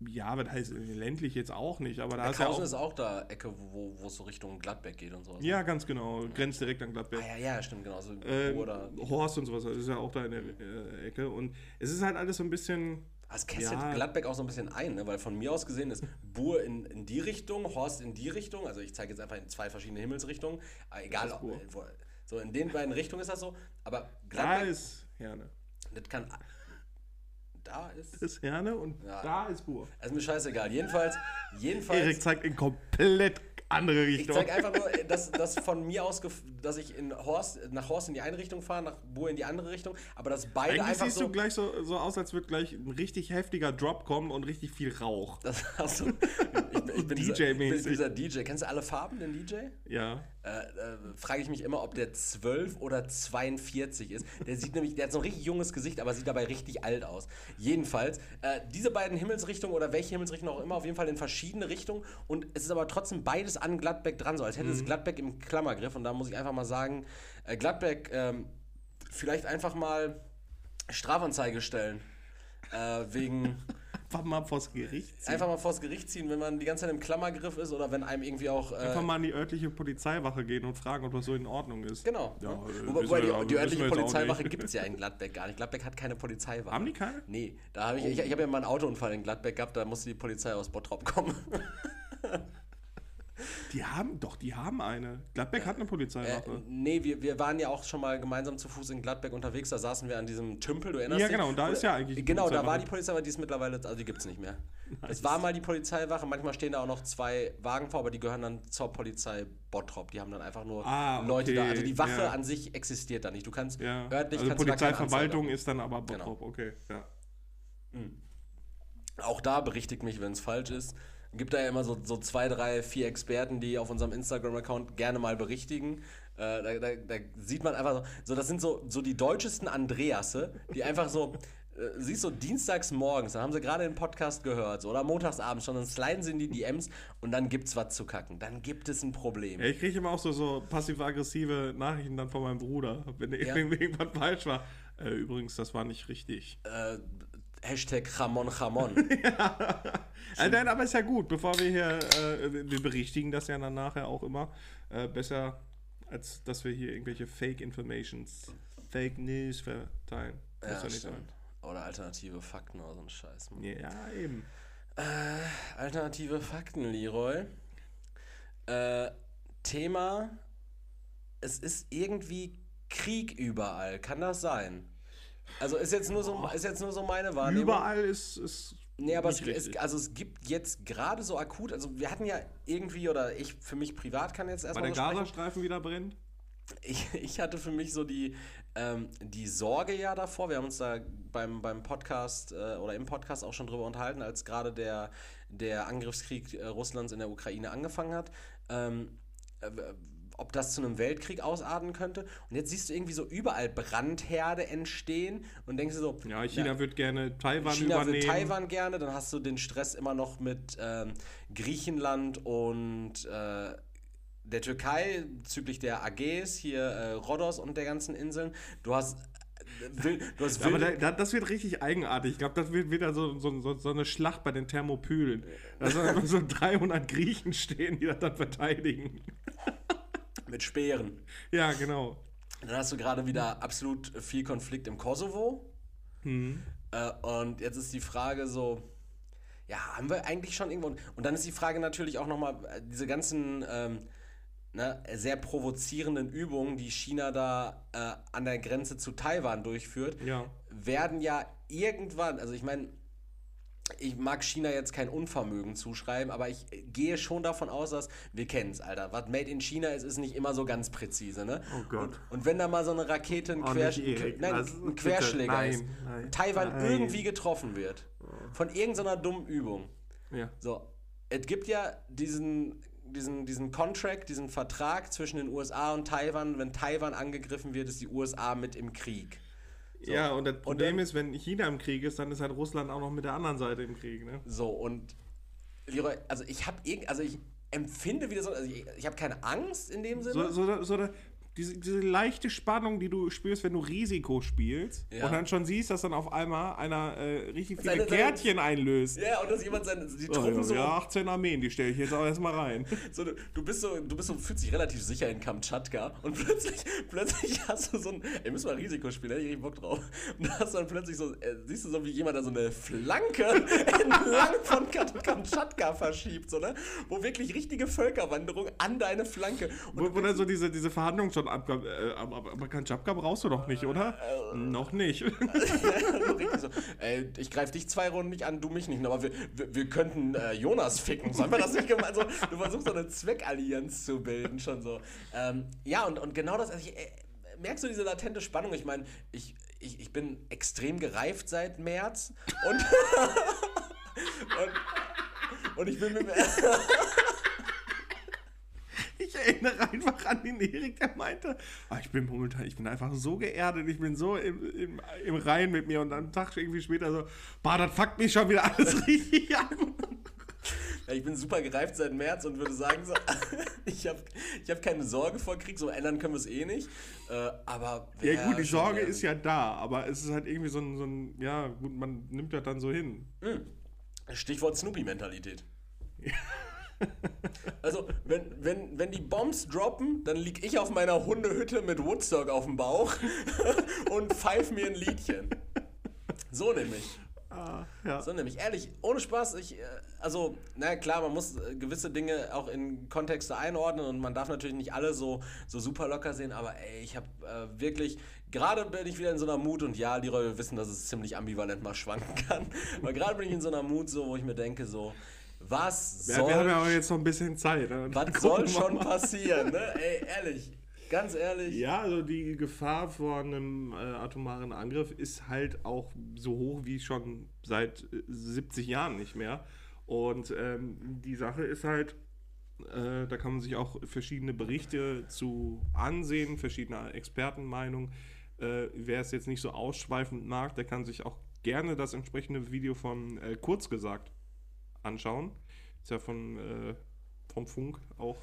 Ja, was heißt ländlich jetzt auch nicht, aber da Beckhausen ist ja auch, ist auch da Ecke, wo es so Richtung Gladbeck geht und sowas. Ja, ganz genau. Grenzt direkt an Gladbeck. Ah, ja, ja, stimmt, genau. So ähm, oder Horst und sowas, das ist ja auch da in der äh, Ecke. Und es ist halt alles so ein bisschen. Das kästet ja. Gladbeck auch so ein bisschen ein, ne? weil von mir aus gesehen ist Bur in, in die Richtung, Horst in die Richtung. Also ich zeige jetzt einfach in zwei verschiedene Himmelsrichtungen. Egal, ob, wo, so in den beiden Richtungen ist das so. Aber Gladbeck. Da ist Herne. Das kann da ist. Das ist Herne und ja. da ist Bur. ist mir scheißegal. Jedenfalls, jedenfalls. Erik zeigt in komplett andere Richtung. Ich zeige einfach nur, dass, dass von mir aus, dass ich in Horst, nach Horst in die eine Richtung fahre, nach Bur in die andere Richtung, aber dass beide Eigentlich einfach siehst so, du gleich so, so aus, als würde gleich ein richtig heftiger Drop kommen und richtig viel Rauch. Das hast du. Ich, ich bin DJ-mäßig. Dieser, dieser DJ. Kennst du alle Farben, den DJ? Ja. Äh, äh, frage ich mich immer, ob der 12 oder 42 ist. Der sieht nämlich, der hat so ein richtig junges Gesicht, aber sieht dabei richtig alt aus. Jedenfalls, äh, diese beiden Himmelsrichtungen oder welche Himmelsrichtung auch immer, auf jeden Fall in verschiedene Richtungen und es ist aber trotzdem beides an Gladbeck dran, so als hätte mhm. es Gladbeck im Klammergriff und da muss ich einfach mal sagen, äh, Gladbeck ähm, vielleicht einfach mal Strafanzeige stellen. Äh, wegen einfach mal vors Gericht ziehen. Einfach mal vors Gericht ziehen, wenn man die ganze Zeit im Klammergriff ist oder wenn einem irgendwie auch. Äh einfach mal an die örtliche Polizeiwache gehen und fragen, ob das so in Ordnung ist. Genau. Ja, äh, Wobei die, die örtliche Polizeiwache gibt es ja in Gladbeck gar nicht. Gladbeck hat keine Polizeiwache. Haben die keine? Nee. Da hab ich, oh. ich, ich habe ja mal einen Autounfall in Gladbeck gehabt, da musste die Polizei aus Bottrop kommen. Die haben, doch, die haben eine. Gladbeck äh, hat eine Polizeiwache. Äh, nee, wir, wir waren ja auch schon mal gemeinsam zu Fuß in Gladbeck unterwegs. Da saßen wir an diesem Tümpel, du erinnerst dich? Ja, genau, und da ist ja eigentlich. Genau, da war die Polizeiwache, die ist mittlerweile, also die gibt es nicht mehr. Es war mal die Polizeiwache, manchmal stehen da auch noch zwei Wagen vor, aber die gehören dann zur Polizei Bottrop. Die haben dann einfach nur ah, okay. Leute da. Also die Wache ja. an sich existiert da nicht. Du kannst ja. örtlich also kannst Polizeiverwaltung ist dann aber Bottrop, genau. okay. Ja. Mhm. Auch da berichtigt mich, wenn es falsch ist gibt da ja immer so, so zwei, drei, vier Experten, die auf unserem Instagram-Account gerne mal berichtigen. Äh, da, da, da, sieht man einfach so, so, das sind so, so die deutschesten Andreasse, die einfach so, äh, siehst du, dienstags morgens, dann haben sie gerade den Podcast gehört, so, oder montagsabends schon, dann sliden sie in die DMs und dann gibt's was zu kacken. Dann gibt es ein Problem. Ja, ich kriege immer auch so, so passiv-aggressive Nachrichten dann von meinem Bruder, wenn ja. irgendwas falsch war. Äh, übrigens, das war nicht richtig. Äh, Hashtag Ramon Ramon. ja. Also, nein, aber ist ja gut, bevor wir hier, äh, wir berichtigen das ja dann nachher auch immer. Äh, besser, als dass wir hier irgendwelche Fake Informations, Fake News verteilen. Ja, ja nicht sein. Oder alternative Fakten oder so ein Scheiß. Man. Ja, eben. Äh, alternative Fakten, Leroy. Äh, Thema, es ist irgendwie Krieg überall. Kann das sein? Also ist jetzt nur so, ist jetzt nur so meine Wahrnehmung. Überall ist es. Nee, aber es, es, also es gibt jetzt gerade so akut, also wir hatten ja irgendwie, oder ich für mich privat kann jetzt erstmal. Weil der Gazastreifen wieder brennt? Ich, ich hatte für mich so die, ähm, die Sorge ja davor, wir haben uns da beim, beim Podcast äh, oder im Podcast auch schon drüber unterhalten, als gerade der, der Angriffskrieg äh, Russlands in der Ukraine angefangen hat. Ähm, äh, ob das zu einem Weltkrieg ausarten könnte. Und jetzt siehst du irgendwie so überall Brandherde entstehen und denkst du so. Ja, China ja, wird gerne Taiwan China übernehmen. China wird Taiwan gerne, dann hast du den Stress immer noch mit ähm, Griechenland und äh, der Türkei bezüglich der AGs, hier äh, Rhodos und der ganzen Inseln. Du hast will, du hast Aber da, da, das wird richtig eigenartig. Ich glaube, das wird wieder so, so, so, eine Schlacht bei den Thermopylen. Da sollen so 300 Griechen stehen, die das dann verteidigen. mit Speeren. Ja, genau. Dann hast du gerade wieder absolut viel Konflikt im Kosovo. Hm. Äh, und jetzt ist die Frage so, ja, haben wir eigentlich schon irgendwo. Und dann ist die Frage natürlich auch nochmal, äh, diese ganzen ähm, ne, sehr provozierenden Übungen, die China da äh, an der Grenze zu Taiwan durchführt, Ja. werden ja irgendwann, also ich meine, ich mag China jetzt kein Unvermögen zuschreiben, aber ich gehe schon davon aus, dass wir kennen es, Alter. Was Made in China ist, ist nicht immer so ganz präzise, ne? Oh Gott. Und, und wenn da mal so eine Rakete, ein, Oh, Quersch Erik, nein, was? ein Querschläger nein, ist, nein, Taiwan nein. irgendwie getroffen wird von irgendeiner dummen Übung. Ja. So, es gibt ja diesen, diesen, diesen Contract, diesen Vertrag zwischen den USA und Taiwan. Wenn Taiwan angegriffen wird, ist die USA mit im Krieg. Ja, und das Problem dann- ist, wenn China im Krieg ist, dann ist halt Russland auch noch mit der anderen Seite im Krieg, ne? So, und Leroy, also ich habe irgend, also ich empfinde wieder so, also ich, ich habe keine Angst in dem Sinne. So, so, so, diese, diese leichte Spannung, die du spürst, wenn du Risiko spielst Ja. und dann schon siehst, dass dann auf einmal einer äh, richtig viele Seine- seine- Kärtchen einlöst. ja, und dass jemand seine, die Oh, Truppen ja, so, ja, 18 Armeen, die stelle ich jetzt auch erstmal rein. so du, du bist so, du bist so, fühlst dich relativ sicher in Kamtschatka und plötzlich, plötzlich hast du so ein, ey, müssen wir Risiko spielen, hätte ich richtig Bock drauf. Und da hast du dann plötzlich so, äh, siehst du so, wie jemand da so eine Flanke entlang von Kam- Kamtschatka verschiebt, so, ne? Wo wirklich richtige Völkerwanderung an deine Flanke. Und Wo, wo dann so diese, diese Verhandlung schon Äh, aber, aber Kamtschatka brauchst du doch nicht, oder? Noch nicht. so ey, ich greife dich zwei Runden nicht an, du mich nicht, aber wir, wir, wir könnten äh, Jonas ficken. Sollen wir das nicht gemacht? Also, du versuchst so eine Zweckallianz zu bilden, schon so. Ähm, ja, und, und genau das, also ich, äh, merkst du diese latente Spannung? Ich meine, ich, ich, ich bin extrem gereift seit März und, und, und ich bin mit erinnere einfach an den Erik, der meinte, ah, ich bin momentan, ich bin einfach so geerdet, ich bin so im, im, im Rein mit mir und dann einen Tag irgendwie später so, bah, das fuckt mich schon wieder alles richtig an. Ja, ich bin super gereift seit März und würde sagen, so, ich habe ich hab keine Sorge vor Krieg, so ändern können wir es eh nicht. Äh, aber Ja gut, die Sorge ist ja da, aber es ist halt irgendwie so ein, so ein ja gut, man nimmt das dann so hin. Stichwort Snoopy-Mentalität. Also, wenn, wenn, wenn die Bombs droppen, dann lieg ich auf meiner Hundehütte mit Woodstock auf dem Bauch und pfeif mir ein Liedchen. So nämlich. Ah, ja. So nämlich. Ehrlich, ohne Spaß, ich, äh, also, na klar, man muss äh, gewisse Dinge auch in Kontexte einordnen und man darf natürlich nicht alle so, so super locker sehen, aber ey, ich habe äh, wirklich, gerade bin ich wieder in so einer Mut und ja, die Leute wissen, dass es ziemlich ambivalent mal schwanken kann, aber gerade bin ich in so einer Mut, so, wo ich mir denke, so, was Ja, soll, wir haben ja aber jetzt noch ein bisschen Zeit. ne? was soll schon passieren, ne? Ey, ehrlich, ganz ehrlich. Ja, also die Gefahr vor einem äh, atomaren Angriff ist halt auch so hoch wie schon seit äh, 70 Jahren nicht mehr. Und ähm, die Sache ist halt, äh, da kann man sich auch verschiedene Berichte zu ansehen, verschiedene Expertenmeinungen. Äh, wer es jetzt nicht so ausschweifend mag, der kann sich auch gerne das entsprechende Video von äh, Kurz gesagt anschauen. Ist ja von, äh, vom Funk auch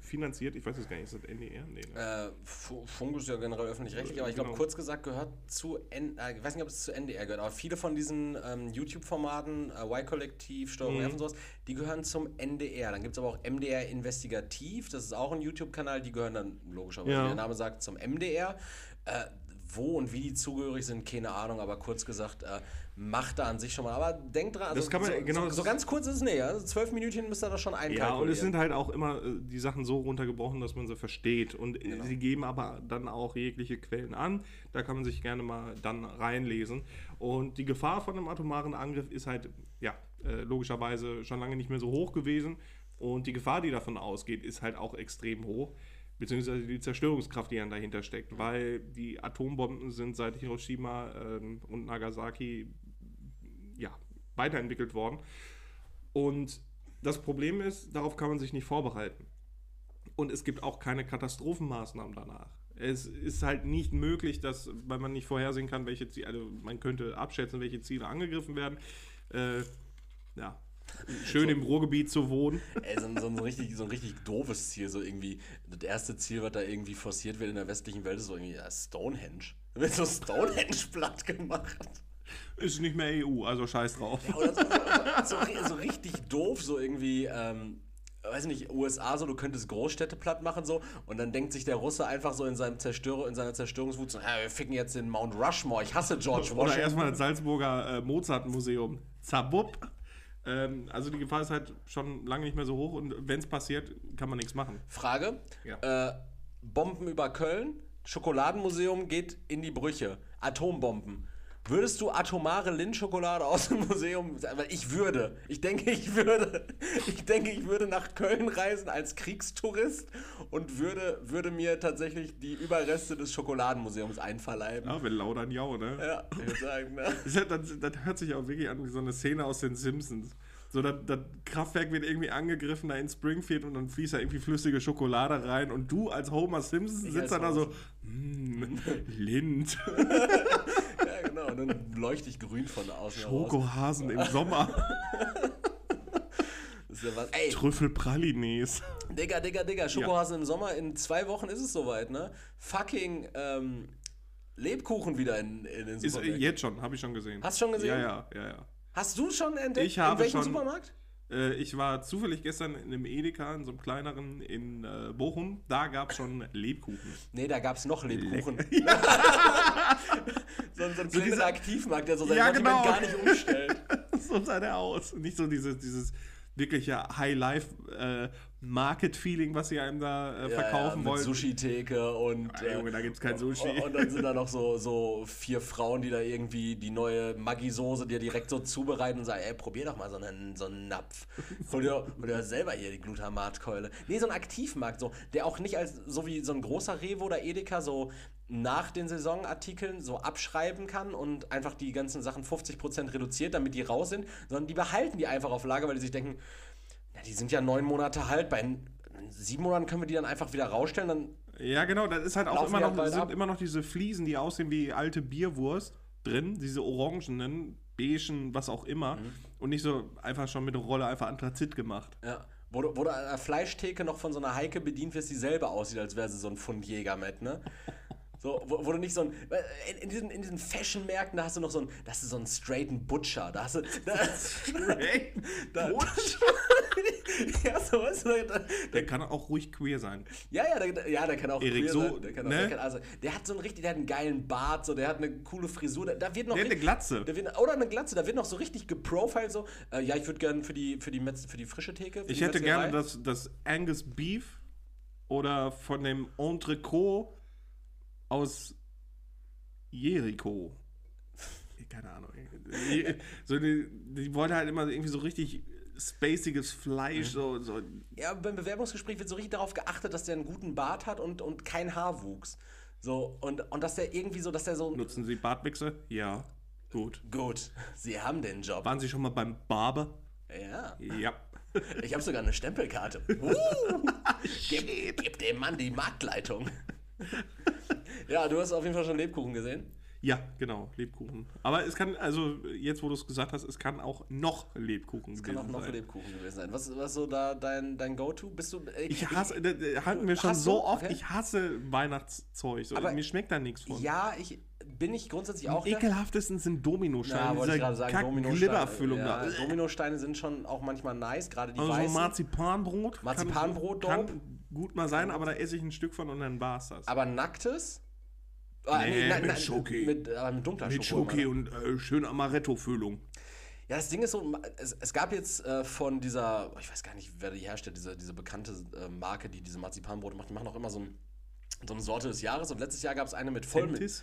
finanziert. Ich weiß es gar nicht, ist das NDR? Nee, ne? Äh, Fu- Funk ist ja generell öffentlich-rechtlich, aber ich glaube, Genau. kurz gesagt gehört zu, N äh, ich weiß nicht, ob es zu NDR gehört, aber viele von diesen ähm, YouTube-Formaten, äh, Y-Kollektiv, Steuerung Mhm. F und sowas, die gehören zum NDR. Dann gibt es aber auch MDR Investigativ, das ist auch ein YouTube-Kanal, die gehören dann logischerweise, Ja. wie der Name sagt, zum MDR. Äh, wo und wie die zugehörig sind, keine Ahnung, aber kurz gesagt, äh, macht da an sich schon mal. Aber denkt dran, also Das kann man- so, genau, so, so ganz kurz ist es nicht, also zwölf Minütchen müsst ihr da schon einkalkulieren. Ja, und es sind halt auch immer äh, die Sachen so runtergebrochen, dass man sie versteht. Und äh, Genau. sie geben aber dann auch jegliche Quellen an. Da kann man sich gerne mal dann reinlesen. Und die Gefahr von einem atomaren Angriff ist halt, ja, äh, logischerweise schon lange nicht mehr so hoch gewesen. Und die Gefahr, die davon ausgeht, ist halt auch extrem hoch. Beziehungsweise die Zerstörungskraft, die dann dahinter steckt. Weil die Atombomben sind seit Hiroshima ähm, und Nagasaki weiterentwickelt worden. Und das Problem ist, darauf kann man sich nicht vorbereiten. Und es gibt auch keine Katastrophenmaßnahmen danach. Es ist halt nicht möglich, dass, weil man nicht vorhersehen kann, welche Ziele, also man könnte abschätzen, welche Ziele angegriffen werden. Äh, ja, Schön im Ruhrgebiet zu wohnen. Ey, so, ein- so, ein richtig, so ein richtig doofes Ziel, so irgendwie. Das erste Ziel, was da irgendwie forciert wird in der westlichen Welt, ist so irgendwie ja, Stonehenge. Da wird so Stonehenge platt gemacht. Ist nicht mehr EU, also scheiß drauf. Oder so, so, so, richtig doof, so irgendwie, ähm, weiß nicht, USA, so du könntest Großstädte platt machen, so, und dann denkt sich der Russe einfach so in, seinem Zerstör in seiner Zerstörungswut so, ja, wir ficken jetzt den Mount Rushmore, ich hasse George Oder Washington. erstmal das Salzburger äh, Mozart-Museum. Zabub. Ähm, also die Gefahr ist halt schon lange nicht mehr so hoch und wenn es passiert, kann man nichts machen. Frage, Ja. äh, Bomben über Köln, Schokoladenmuseum geht in die Brüche, Atombomben. Würdest du atomare Lindschokolade aus dem Museum, weil ich würde, ich denke, ich würde, ich denke, ich würde nach Köln reisen als Kriegstourist und würde, würde mir tatsächlich die Überreste des Schokoladenmuseums einverleiben. Ja, wenn laudern jau, ne? Ja, ich würde sagen, ne? Das, das, das hört sich auch wirklich an wie so eine Szene aus den Simpsons. So, das, das Kraftwerk wird irgendwie angegriffen da in Springfield und dann fließt da irgendwie flüssige Schokolade rein und du als Homer Simpson sitzt als da so, mm, Lind, Ja, genau, und dann leuchte ich grün von außen. Schokohasen im Sommer, Das ist ja was, ey, Trüffelpralines. Digga, Digga, Digga, Schokohasen im Sommer, in zwei Wochen ist es soweit, ne? Fucking ähm, Lebkuchen wieder in, in den Ist äh, Supermärkten. jetzt schon, habe ich schon gesehen. Hast du schon gesehen? Ja, ja, ja, ja. Hast du schon entdeckt? Ich habe in welchem schon- Supermarkt? Äh, ich war zufällig gestern in einem Edeka, in so einem kleineren in äh, Bochum. Da gab es schon Lebkuchen. Nee, da gab es noch Lebkuchen. so, ein- so ein So kleiner Aktivmarkt, der so sein Ja, Sortiment genau. gar nicht umstellt. so sah der aus. Nicht so dieses, dieses wirkliche High-Life-Market-Feeling, was sie einem da äh, verkaufen mit wollen. Sushi-Theke und. Ah, Junge, da gibt's kein Sushi. Und dann sind da noch so, so vier Frauen, die da irgendwie die neue Maggi-Soße dir direkt so zubereiten und sagen: Ey, probier doch mal so einen, so einen Napf. Hol dir selber hier die Glutamatkeule. Nee, so ein Aktivmarkt, so, der auch nicht als so wie so ein großer Revo oder Edeka so nach den Saisonartikeln so abschreiben kann und einfach die ganzen Sachen 50% reduziert, damit die raus sind, sondern die behalten die einfach auf Lager, weil die sich denken, ja, die sind ja neun Monate haltbar. In sieben Monaten können wir die dann einfach wieder rausstellen. Dann Ja, genau, das ist halt auch immer noch, halt sind ab. immer noch diese Fliesen, die aussehen wie alte Bierwurst drin, diese orangenen, beigen, was auch immer. Mhm. Und nicht so einfach schon mit der Rolle einfach Anthrazit gemacht. Ja. Wo du, wo du an der Fleischtheke noch von so einer Heike bedient wirst, die selber aussieht, als wäre sie so ein Fundjäger mit, ne? So, wo, wo du nicht so ein. In, in diesen, in diesen Fashion-Märkten, da hast du noch so ein. Da hast du so einen straighten Butcher. Da hast du. Da, da, ja, so weißt du, da, der kann auch ruhig queer sein. ja, ja, der, ja, der kann auch Erik, queer so, sein, der kann auch, ne? der, kann also, der hat so einen richtig, der hat einen geilen Bart, so, der hat eine coole Frisur, da, da wird noch Der hat eine Glatze. Da wird, oder eine Glatze, da wird noch so richtig geprofiled, so, äh, ja, ich würde gerne für die, für, die Metz, für die frische Theke. Ich hätte gerne das, das Angus Beef oder von dem Entrecot aus Jericho. Keine Ahnung. So, die, die wollte halt immer irgendwie so richtig spaciges Fleisch, so, so Ja, beim Bewerbungsgespräch wird so richtig darauf geachtet, dass der einen guten Bart hat und, und kein Haarwuchs. So, und, und dass der irgendwie so, dass der so. Nutzen Sie Bartwichse? Ja. Gut. Gut, Sie haben den Job. Waren Sie schon mal beim Barber? Ja. Ja. Ich habe sogar eine Stempelkarte. Uh, gib, gib dem Mann die Marktleitung. ja, du hast auf jeden Fall schon Lebkuchen gesehen. Ja, genau, Lebkuchen. Aber es kann, also jetzt, wo du es gesagt hast, es kann auch noch Lebkuchen Kann auch gewesen noch sein. Lebkuchen gewesen sein. Was was so da dein, dein Go-To? Bist du. äh, Ich hasse, das hatten wir schon so du? oft, Okay. ich hasse Weihnachtszeug. So, Aber- mir schmeckt da nichts von. Ja, ich bin ich grundsätzlich auch. Am ekelhaftesten sind Dominosteine. Ja, wollte ich gerade sagen, Dominosteine. Ja, da. Dominosteine sind schon auch manchmal nice, gerade die Also so weißen. Marzipanbrot. Marzipanbrot, kann, dope. kann gut mal sein, aber da esse ich ein Stück von und dann war's das. Aber nacktes? Ah, Nee, nein, mit nein, Schoki. Mit, aber mit dunkler Mit. Schoki und äh, schön Amaretto-Füllung. Ja, das Ding ist so, es, es gab jetzt äh, von dieser, ich weiß gar nicht, wer die herstellt, diese, diese bekannte äh, Marke, die diese Marzipanbrote macht, die machen auch immer so, ein, so eine Sorte des Jahres und letztes Jahr gab es eine mit Vollmilch.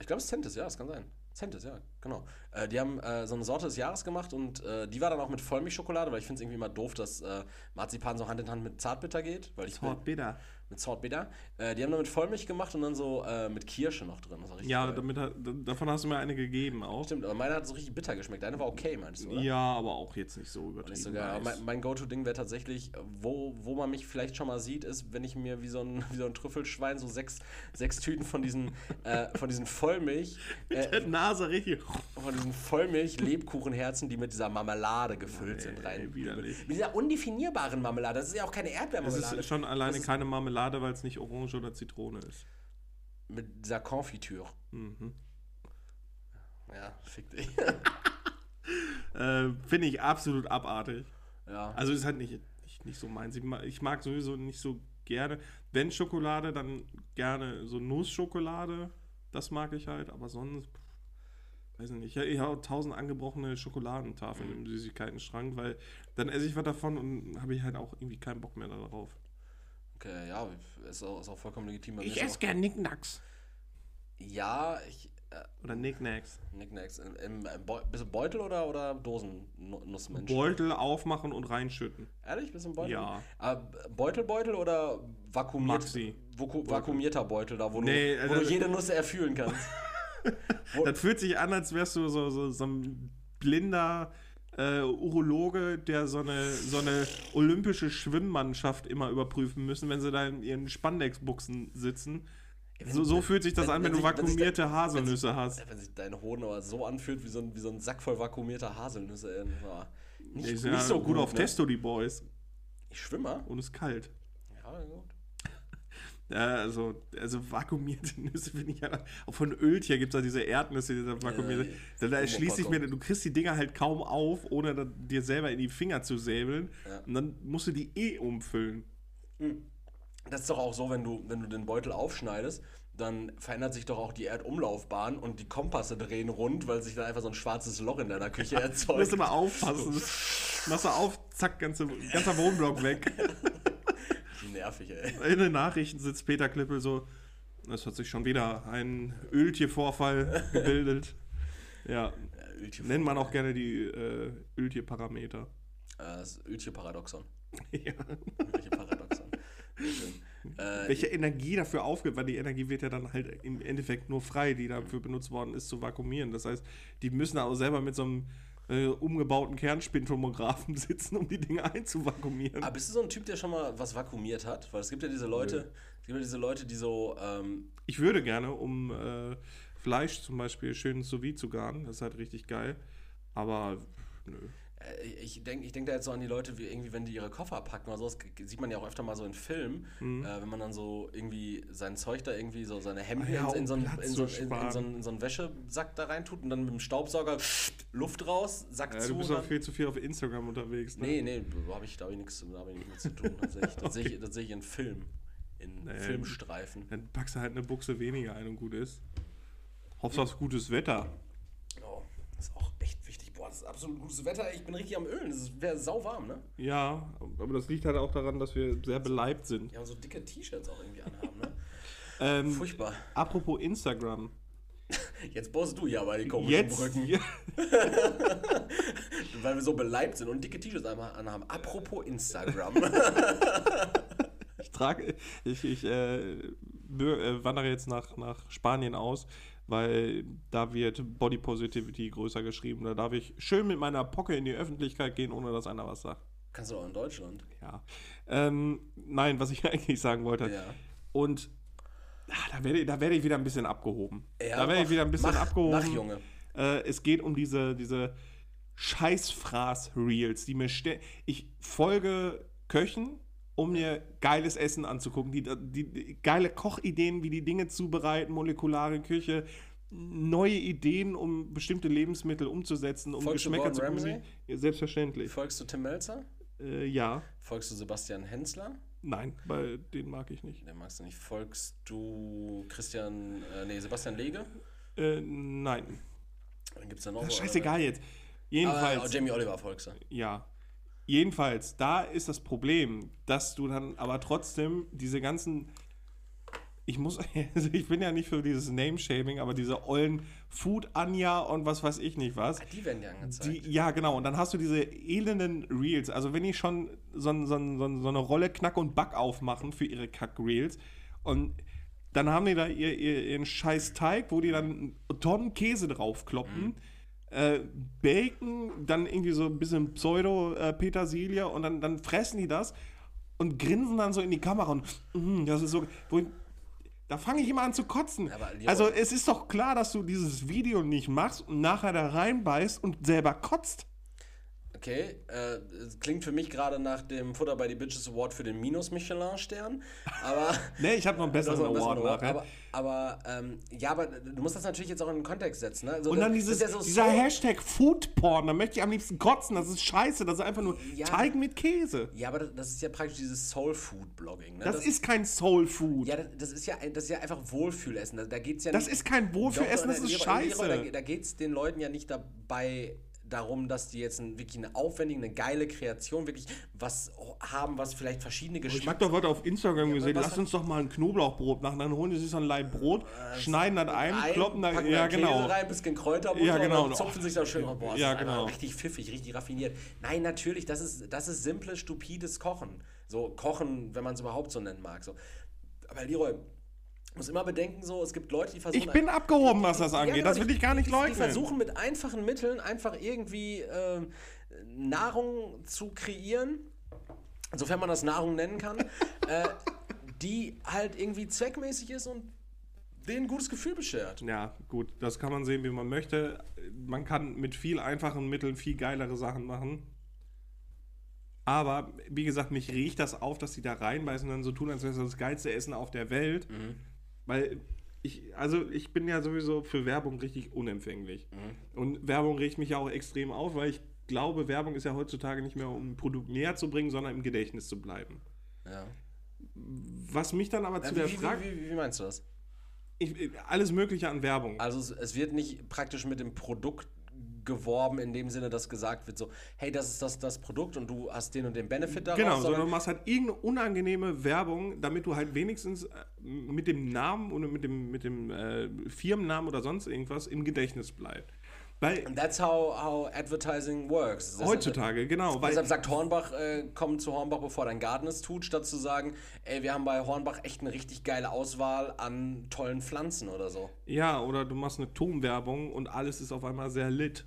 Ich glaube, es ist Centis, ja, das kann sein. Centis, ja, genau. Äh, die haben äh, so eine Sorte des Jahres gemacht und äh, die war dann auch mit Vollmilchschokolade, weil ich finde es irgendwie immer doof, dass äh, Marzipan so Hand in Hand mit Zartbitter geht. Weil ich bin, Hot bitter. Mit Saltbitter. Äh, die haben damit Vollmilch gemacht und dann so äh, mit Kirsche noch drin. Das Ja, geil. damit, davon hast du mir eine gegeben auch. Stimmt, aber meine hat so richtig bitter geschmeckt. Deine war okay, meinst du, oder? Ja, aber auch jetzt nicht so übertrieben. Nicht so geil. Mein, mein Go-To-Ding wäre tatsächlich, wo, wo man mich vielleicht schon mal sieht, ist, wenn ich mir wie so ein, wie so ein Trüffelschwein so sechs, sechs Tüten von diesen, äh, von diesen Vollmilch, äh, Der Nase richtig. von diesen Vollmilch-Lebkuchenherzen, die mit dieser Marmelade gefüllt sind, rein. Ey. Mit dieser undefinierbaren Marmelade. Das ist ja auch keine Das Erdbeermarmelade. ist schon alleine Das keine Marmelade, weil es nicht Orange oder Zitrone ist. Mit dieser Konfitüre. Mhm. Ja, fick dich. Äh, Finde ich absolut abartig. ja. Also ist halt nicht, nicht, nicht so meins. Ich mag, sowieso nicht so gerne. Wenn Schokolade, dann gerne so Nussschokolade. Das mag ich halt. Aber sonst, weiß ich nicht. Ich, ich habe tausend angebrochene Schokoladentafeln im Süßigkeitenschrank, weil dann esse ich was davon und habe ich halt auch irgendwie keinen Bock mehr darauf. Okay, ja, ist auch, ist auch vollkommen legitim. Ich esse gern Nicknacks. Ja, ich. Äh, Oder Nicknacks. Knickknacks. Im, im, im Beu- Beutel oder, oder Dosen-Nussmensch? Beutel aufmachen und reinschütten. Ehrlich, bist du ein Beutel? Ja. Aber Beutel, Beutel oder vakuumiert, Maxi. Vaku, vakuumierter Beutel, da wo, Nee, du, wo also- du jede Nuss erfühlen kannst? Das fühlt sich an, als wärst du so, so, so ein blinder äh, Urologe, der so eine, so eine olympische Schwimmmannschaft immer überprüfen müssen, wenn sie da in ihren Spandexbuchsen sitzen. So, so fühlt sich das wenn- an, wenn, wenn du wenn vakuumierte der- Haselnüsse hast. Wenn sich dein Hoden aber so anfühlt wie so ein, wie so ein Sack voll vakuumierter Haselnüsse. Ja, Nicht, ist nicht ja so gut, auf ne? Testo, die Boys. Ich schwimme. Und ist kalt. Ja, gut. Ja, also, also vakuumierte Nüsse finde ich ja. Auch von Öltier gibt es da diese Erdnüsse, die da vakuumierte. Ja, da da die erschließt sich mir, Oberpackung. du kriegst die Dinger halt kaum auf, ohne da- dir selber in die Finger zu säbeln. Ja. Und dann musst du die eh umfüllen. Das ist doch auch so, wenn du, wenn du den Beutel aufschneidest, dann verändert sich doch auch die Erdumlaufbahn und die Kompasse drehen rund, weil sich dann einfach so ein schwarzes Loch in deiner Küche Du musst erzeugt. immer aufpassen. Machst du auf, zack, ganze, ganzer Wohnblock weg. Nervig, ey. In den Nachrichten sitzt Peter Klippel so, es hat sich schon wieder ein Öltiervorfall gebildet. Ja, Ja, nennt man auch gerne die äh, Öltierparameter. Äh, Das Öltier-Paradoxon. Ja. Schön. Äh, Welche Energie dafür aufgibt, weil die Energie wird ja dann halt im Endeffekt nur frei, die dafür benutzt worden ist, zu vakuumieren. Das heißt, die müssen auch selber mit so einem äh, umgebauten Kernspintomographen sitzen, um die Dinge einzuvakuumieren. aber bist du so ein Typ, der schon mal was vakuumiert hat? Weil es gibt ja diese Leute, es gibt ja diese Leute, die so, ähm, Ich würde gerne, um äh, Fleisch zum Beispiel schön sous vide zu garen, das ist halt richtig geil. Aber nö. Äh, ich denke ich denk da jetzt so an die Leute, wie irgendwie, wenn die ihre Koffer packen oder so, das sieht man ja auch öfter mal so in Filmen, Mhm. äh, wenn man dann so irgendwie sein Zeug da irgendwie, so seine Hemden Ah ja, in, in, so um einen, in, so, in, in, so einen, in so einen Wäschesack da reintut und dann mit dem Staubsauger Luft raus, Sack Ja, zu. du bist auch viel zu viel auf Instagram unterwegs. Ne? nee, nee, da habe ich, hab ich nichts mit zu tun. Das sehe ich, das sehe ich, das sehe ich in Film. In Nee. Filmstreifen. Dann packst du halt eine Buchse weniger ein und gut ist. Hoffst auf gutes Wetter. Oh, das ist auch echt das ist absolut gutes Wetter. Ich bin richtig am Ölen. Es wäre sauwarm, ne? Ja, aber das liegt halt auch daran, dass wir sehr beleibt sind. Ja, und so dicke T-Shirts auch irgendwie anhaben, ne? Ähm, Furchtbar. apropos Instagram. Jetzt baust du ja bei die komischen Jetzt, Brücken. Weil wir so beleibt sind und dicke T-Shirts einmal anhaben. Apropos Instagram. ich trage, ich, ich äh, äh, wandere jetzt nach, nach Spanien aus, weil da wird Body Positivity größer geschrieben. Da darf ich schön mit meiner Pocke in die Öffentlichkeit gehen, ohne dass einer was sagt. Kannst du auch in Deutschland. Ja. Ähm, nein, was ich eigentlich sagen wollte. Ja. Und ah, da werde, ich- da werde ich wieder ein bisschen abgehoben. Ja, da werde ich wieder ein bisschen mach- abgehoben. mach, Junge. Äh, es geht um diese, diese Scheißfraß-Reels, die mir ste- Ich folge Köchen, um mir geiles Essen anzugucken. Die, die, die geile Kochideen, wie die Dinge zubereiten, molekulare Küche, neue Ideen, um bestimmte Lebensmittel umzusetzen, um Folgst Geschmäcker zu kombinieren. Ja, selbstverständlich. Folgst du Tim Melzer? Äh, ja. Folgst du Sebastian Hensler? Nein, weil den mag ich nicht. Den magst du nicht. Folgst du Christian, äh, nee, Sebastian Lege? Äh, nein. Dann gibt's da noch. Das ist scheißegal jetzt. äh, Jedenfalls. Aber Jamie Oliver folgst du. Ja. Jedenfalls, da ist das Problem, dass du dann aber trotzdem diese ganzen ich muss, also ich bin ja nicht für dieses Name-Shaming, aber diese ollen Food-Anja und was weiß ich nicht was. Ah, Die werden ja angezeigt. Die, ja, genau. Und dann hast du diese elenden Reels. Also, wenn die schon so, so, so, so eine Rolle Knack und Back aufmachen für ihre Kack-Reels und dann haben die da ihr, ihr, ihren scheiß Teig, wo die dann Tonnen Käse draufkloppen. Äh, Bacon, dann irgendwie so ein bisschen Pseudo-Petersilie und dann, dann fressen die das und grinsen dann so in die Kamera und mm, das ist so. Ich, da fange ich immer an zu kotzen. Aber, also es ist doch klar, dass du dieses Video nicht machst und nachher da reinbeißt und selber kotzt. Okay, äh, klingt für mich gerade nach dem Futter bei die Bitches Award für den Minus-Michelin-Stern. Aber. Nee, ich habe noch einen besseren Das noch ein Award nachher. Aber, aber ähm, ja, aber du musst das natürlich jetzt auch in den Kontext setzen. Ne? Also Und das, dann das dieses, ja so dieser Soul- Hashtag Foodporn, da möchte ich am liebsten kotzen. Das ist scheiße. Das ist einfach nur Ja. Teig mit Käse. Ja, aber das, das ist ja praktisch dieses Soul-Food-Blogging. Ne? Das, ist kein Soul Food. Ja, das, das ist ja, das ist ja einfach Wohlfühlessen. Da, da geht's ja das nicht, ist kein Wohlfühlessen, Doch, das ist scheiße. Da, da geht es den Leuten ja nicht dabei darum, dass die jetzt ein, wirklich eine aufwendige, eine geile Kreation wirklich was haben, was vielleicht verschiedene Ich hab Geschmäcker. doch heute auf Instagram gesehen, was lass uns doch mal ein Knoblauchbrot machen. Dann holen die sich so ein Leib Brot, schneiden das ein, kloppen da, packen ja da genau. Käse rein, bisschen Kräuterbutter Ja, genau. und dann zupfen sich da schön raus. Boah, Ja, genau. richtig pfiffig, richtig raffiniert. Nein, natürlich, das ist, das ist simples, stupides Kochen. So Kochen, wenn man es überhaupt so nennen mag. So. Aber Leroy, muss immer bedenken, so, es gibt Leute, die versuchen... Ich bin abgehoben, was das Ja, angeht. genau, Das will ich gar nicht leugnen. Die versuchen mit einfachen Mitteln einfach irgendwie ähm, Nahrung zu kreieren, sofern man das Nahrung nennen kann, äh, die halt irgendwie zweckmäßig ist und denen ein gutes Gefühl beschert. Ja, gut, das kann man sehen, wie man möchte. Man kann mit viel einfachen Mitteln viel geilere Sachen machen. Aber, wie gesagt, mich riecht das auf, dass die da reinbeißen und dann so tun, als wäre es das geilste Essen auf der Welt. Weil ich, also ich bin ja sowieso für Werbung richtig unempfänglich. Und Werbung regt mich ja auch extrem auf, weil ich glaube, Werbung ist ja heutzutage nicht mehr, um ein Produkt näher zu bringen, sondern im Gedächtnis zu bleiben. Ja. Was mich dann aber zu der Wie, Frage. wie, wie, wie meinst du das? Ich, alles Mögliche an Werbung. Also es, es wird nicht praktisch mit dem Produkt geworben, in dem Sinne, dass gesagt wird so, hey, das ist das, das Produkt und du hast den und den Benefit daraus. Genau, sondern du machst halt irgendeine unangenehme Werbung, damit du halt wenigstens äh, mit dem Namen oder mit dem, mit dem äh, Firmennamen oder sonst irgendwas im Gedächtnis bleibst. Weil That's how, how advertising works. Deshalb- heutzutage, genau, Deshalb sagt Hornbach, äh, komm zu Hornbach, bevor dein Garten es tut, statt zu sagen, ey, wir haben bei Hornbach echt eine richtig geile Auswahl an tollen Pflanzen oder so. ja, oder du machst eine Turmwerbung und alles ist auf einmal sehr lit.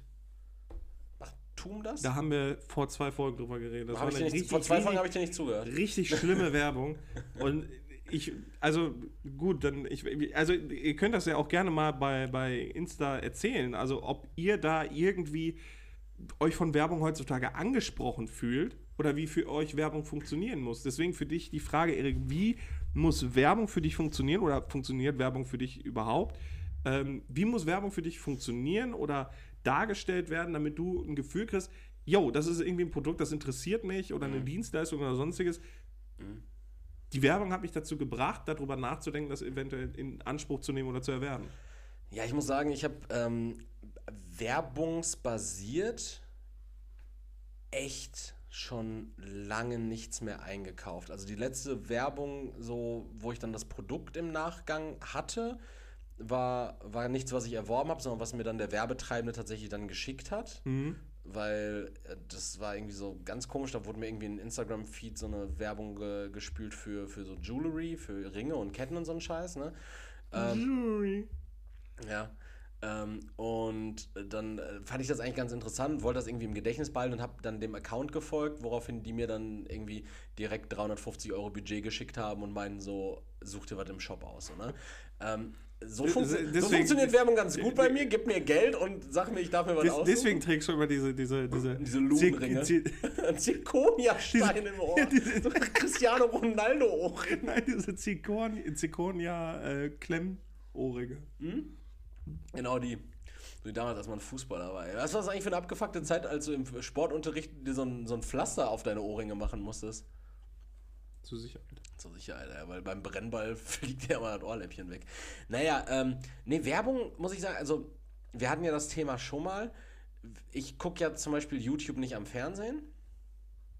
Macht Tum das? Da haben wir vor zwei Folgen drüber geredet. Das war eine nicht, vor richtig, zwei Folgen richtig- habe ich dir nicht zugehört. richtig schlimme Werbung. Und ich, also gut, dann, ich, also ihr könnt das ja auch gerne mal bei, bei Insta erzählen. Also ob ihr da irgendwie euch von Werbung heutzutage angesprochen fühlt oder wie für euch Werbung funktionieren muss. Deswegen für dich die Frage, Erik, wie muss Werbung für dich funktionieren oder funktioniert Werbung für dich überhaupt? Ähm, wie muss Werbung für dich funktionieren oder dargestellt werden, damit du ein Gefühl kriegst, yo, das ist irgendwie ein Produkt, das interessiert mich oder eine Dienstleistung oder sonstiges. Die Werbung hat mich dazu gebracht, darüber nachzudenken, das eventuell in Anspruch zu nehmen oder zu erwerben. Ja, ich muss sagen, ich habe ähm, werbungsbasiert echt schon lange nichts mehr eingekauft. Also die letzte Werbung, so wo ich dann das Produkt im Nachgang hatte, war, war nichts, was ich erworben habe, sondern was mir dann der Werbetreibende tatsächlich dann geschickt hat. Weil äh, das war irgendwie so ganz komisch, da wurde mir irgendwie in Instagram-Feed so eine Werbung ge gespült für, für so Jewelry, für Ringe und Ketten und so einen Scheiß, ne? Jury. Ja. Ähm, und dann äh, fand ich das eigentlich ganz interessant, wollte das irgendwie im Gedächtnis behalten und habe dann dem Account gefolgt, woraufhin die mir dann irgendwie direkt 350 Euro Budget geschickt haben und meinen so, such dir was im Shop aus. So, ne? ähm, so, funktio so Deswegen- funktioniert Werbung ganz gut bei mir. Gib mir Geld und sag mir, ich darf mir was Des, aussuchen. deswegen trägst du immer diese, diese, diese, Diese Ludenringe. Zir- Ein Zirkonia-Stein im Ohr. Diese- so Cristiano Ronaldo-Ohrring. Nein, diese Zirkon- Zirkonia-Klemmohrringe. Genau die. So wie damals, als man Fußballer war. Was war das eigentlich für eine abgefuckte Zeit, als du im Sportunterricht dir so ein, so ein Pflaster auf deine Ohrringe machen musstest? Zur Sicherheit. Zur Sicherheit, ja, weil beim Brennball fliegt ja immer das Ohrläppchen weg. Naja, ähm, nee, Werbung muss ich sagen, also wir hatten ja das Thema schon mal. Ich gucke ja zum Beispiel YouTube nicht am Fernsehen.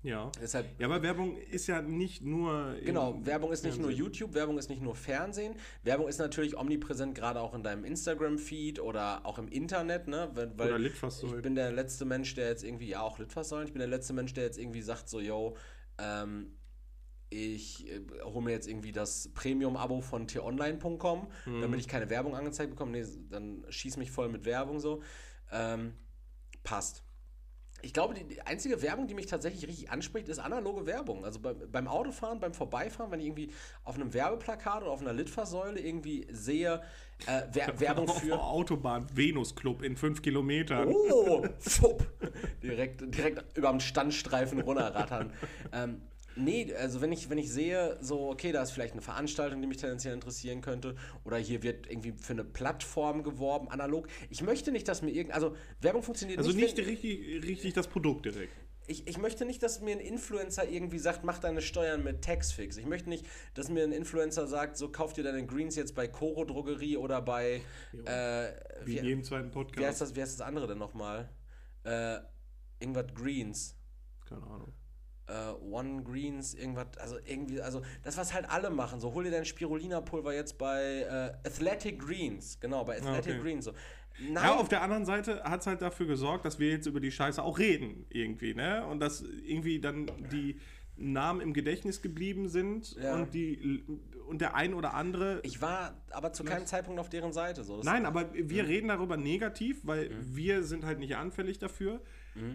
Ja. Deshalb, Ja, aber Werbung ist ja nicht nur. Genau, Werbung ist nicht nur Fernsehen. YouTube, Werbung ist nicht nur Fernsehen, Werbung ist natürlich omnipräsent, gerade auch in deinem Instagram-Feed oder auch im Internet, ne? Weil, weil Oder Litfaßsäulen. Ich bin der letzte Mensch, der jetzt irgendwie, ja auch Litfaßsäulen, ich bin der letzte Mensch, der jetzt irgendwie sagt so, yo, ähm, ich äh, hole mir jetzt irgendwie das Premium-Abo von t-online.com, Mhm. damit ich keine Werbung angezeigt bekomme. Nee, dann schieß mich voll mit Werbung so. Ähm, passt. Ich glaube, die, die einzige Werbung, die mich tatsächlich richtig anspricht, ist analoge Werbung. Also bei, beim Autofahren, beim Vorbeifahren, wenn ich irgendwie auf einem Werbeplakat oder auf einer Litfaßsäule irgendwie sehe, äh, Wer Werbung für. Autobahn, Venus Club in fünf Kilometern. Oh, fupp. Direkt, direkt über dem Standstreifen runterrattern. ähm, nee, also wenn ich, wenn ich sehe, so, okay, da ist vielleicht eine Veranstaltung, die mich tendenziell interessieren könnte, oder hier wird irgendwie für eine Plattform geworben, analog. Ich möchte nicht, dass mir irgend. Also Werbung funktioniert Also nicht. nicht wenn- richtig, richtig das Produkt direkt. ich, ich möchte nicht, dass mir ein Influencer irgendwie sagt, mach deine Steuern mit Taxfix. Ich möchte nicht, dass mir ein Influencer sagt, so kauf dir deine Greens jetzt bei Coro Drogerie oder bei. Äh, Wie in wie, jedem zweiten wie, heißt Podcast. das, wie heißt das andere denn nochmal? Äh, irgendwas Greens. Keine Ahnung. Äh, One Greens, irgendwas, also irgendwie, also das, was halt alle machen, so hol dir dein Spirulina-Pulver jetzt bei äh, Athletic Greens, genau, bei Athletic okay. Greens, so. Nein, Ja, auf der anderen Seite hat es halt dafür gesorgt, dass wir jetzt über die Scheiße auch reden, irgendwie, ne? Und dass irgendwie dann die Namen im Gedächtnis geblieben sind Ja. und die und der ein oder andere. ich war aber zu keinem Zeitpunkt auf deren Seite, so. Das Nein, aber wir reden darüber negativ, weil wir sind halt nicht anfällig dafür,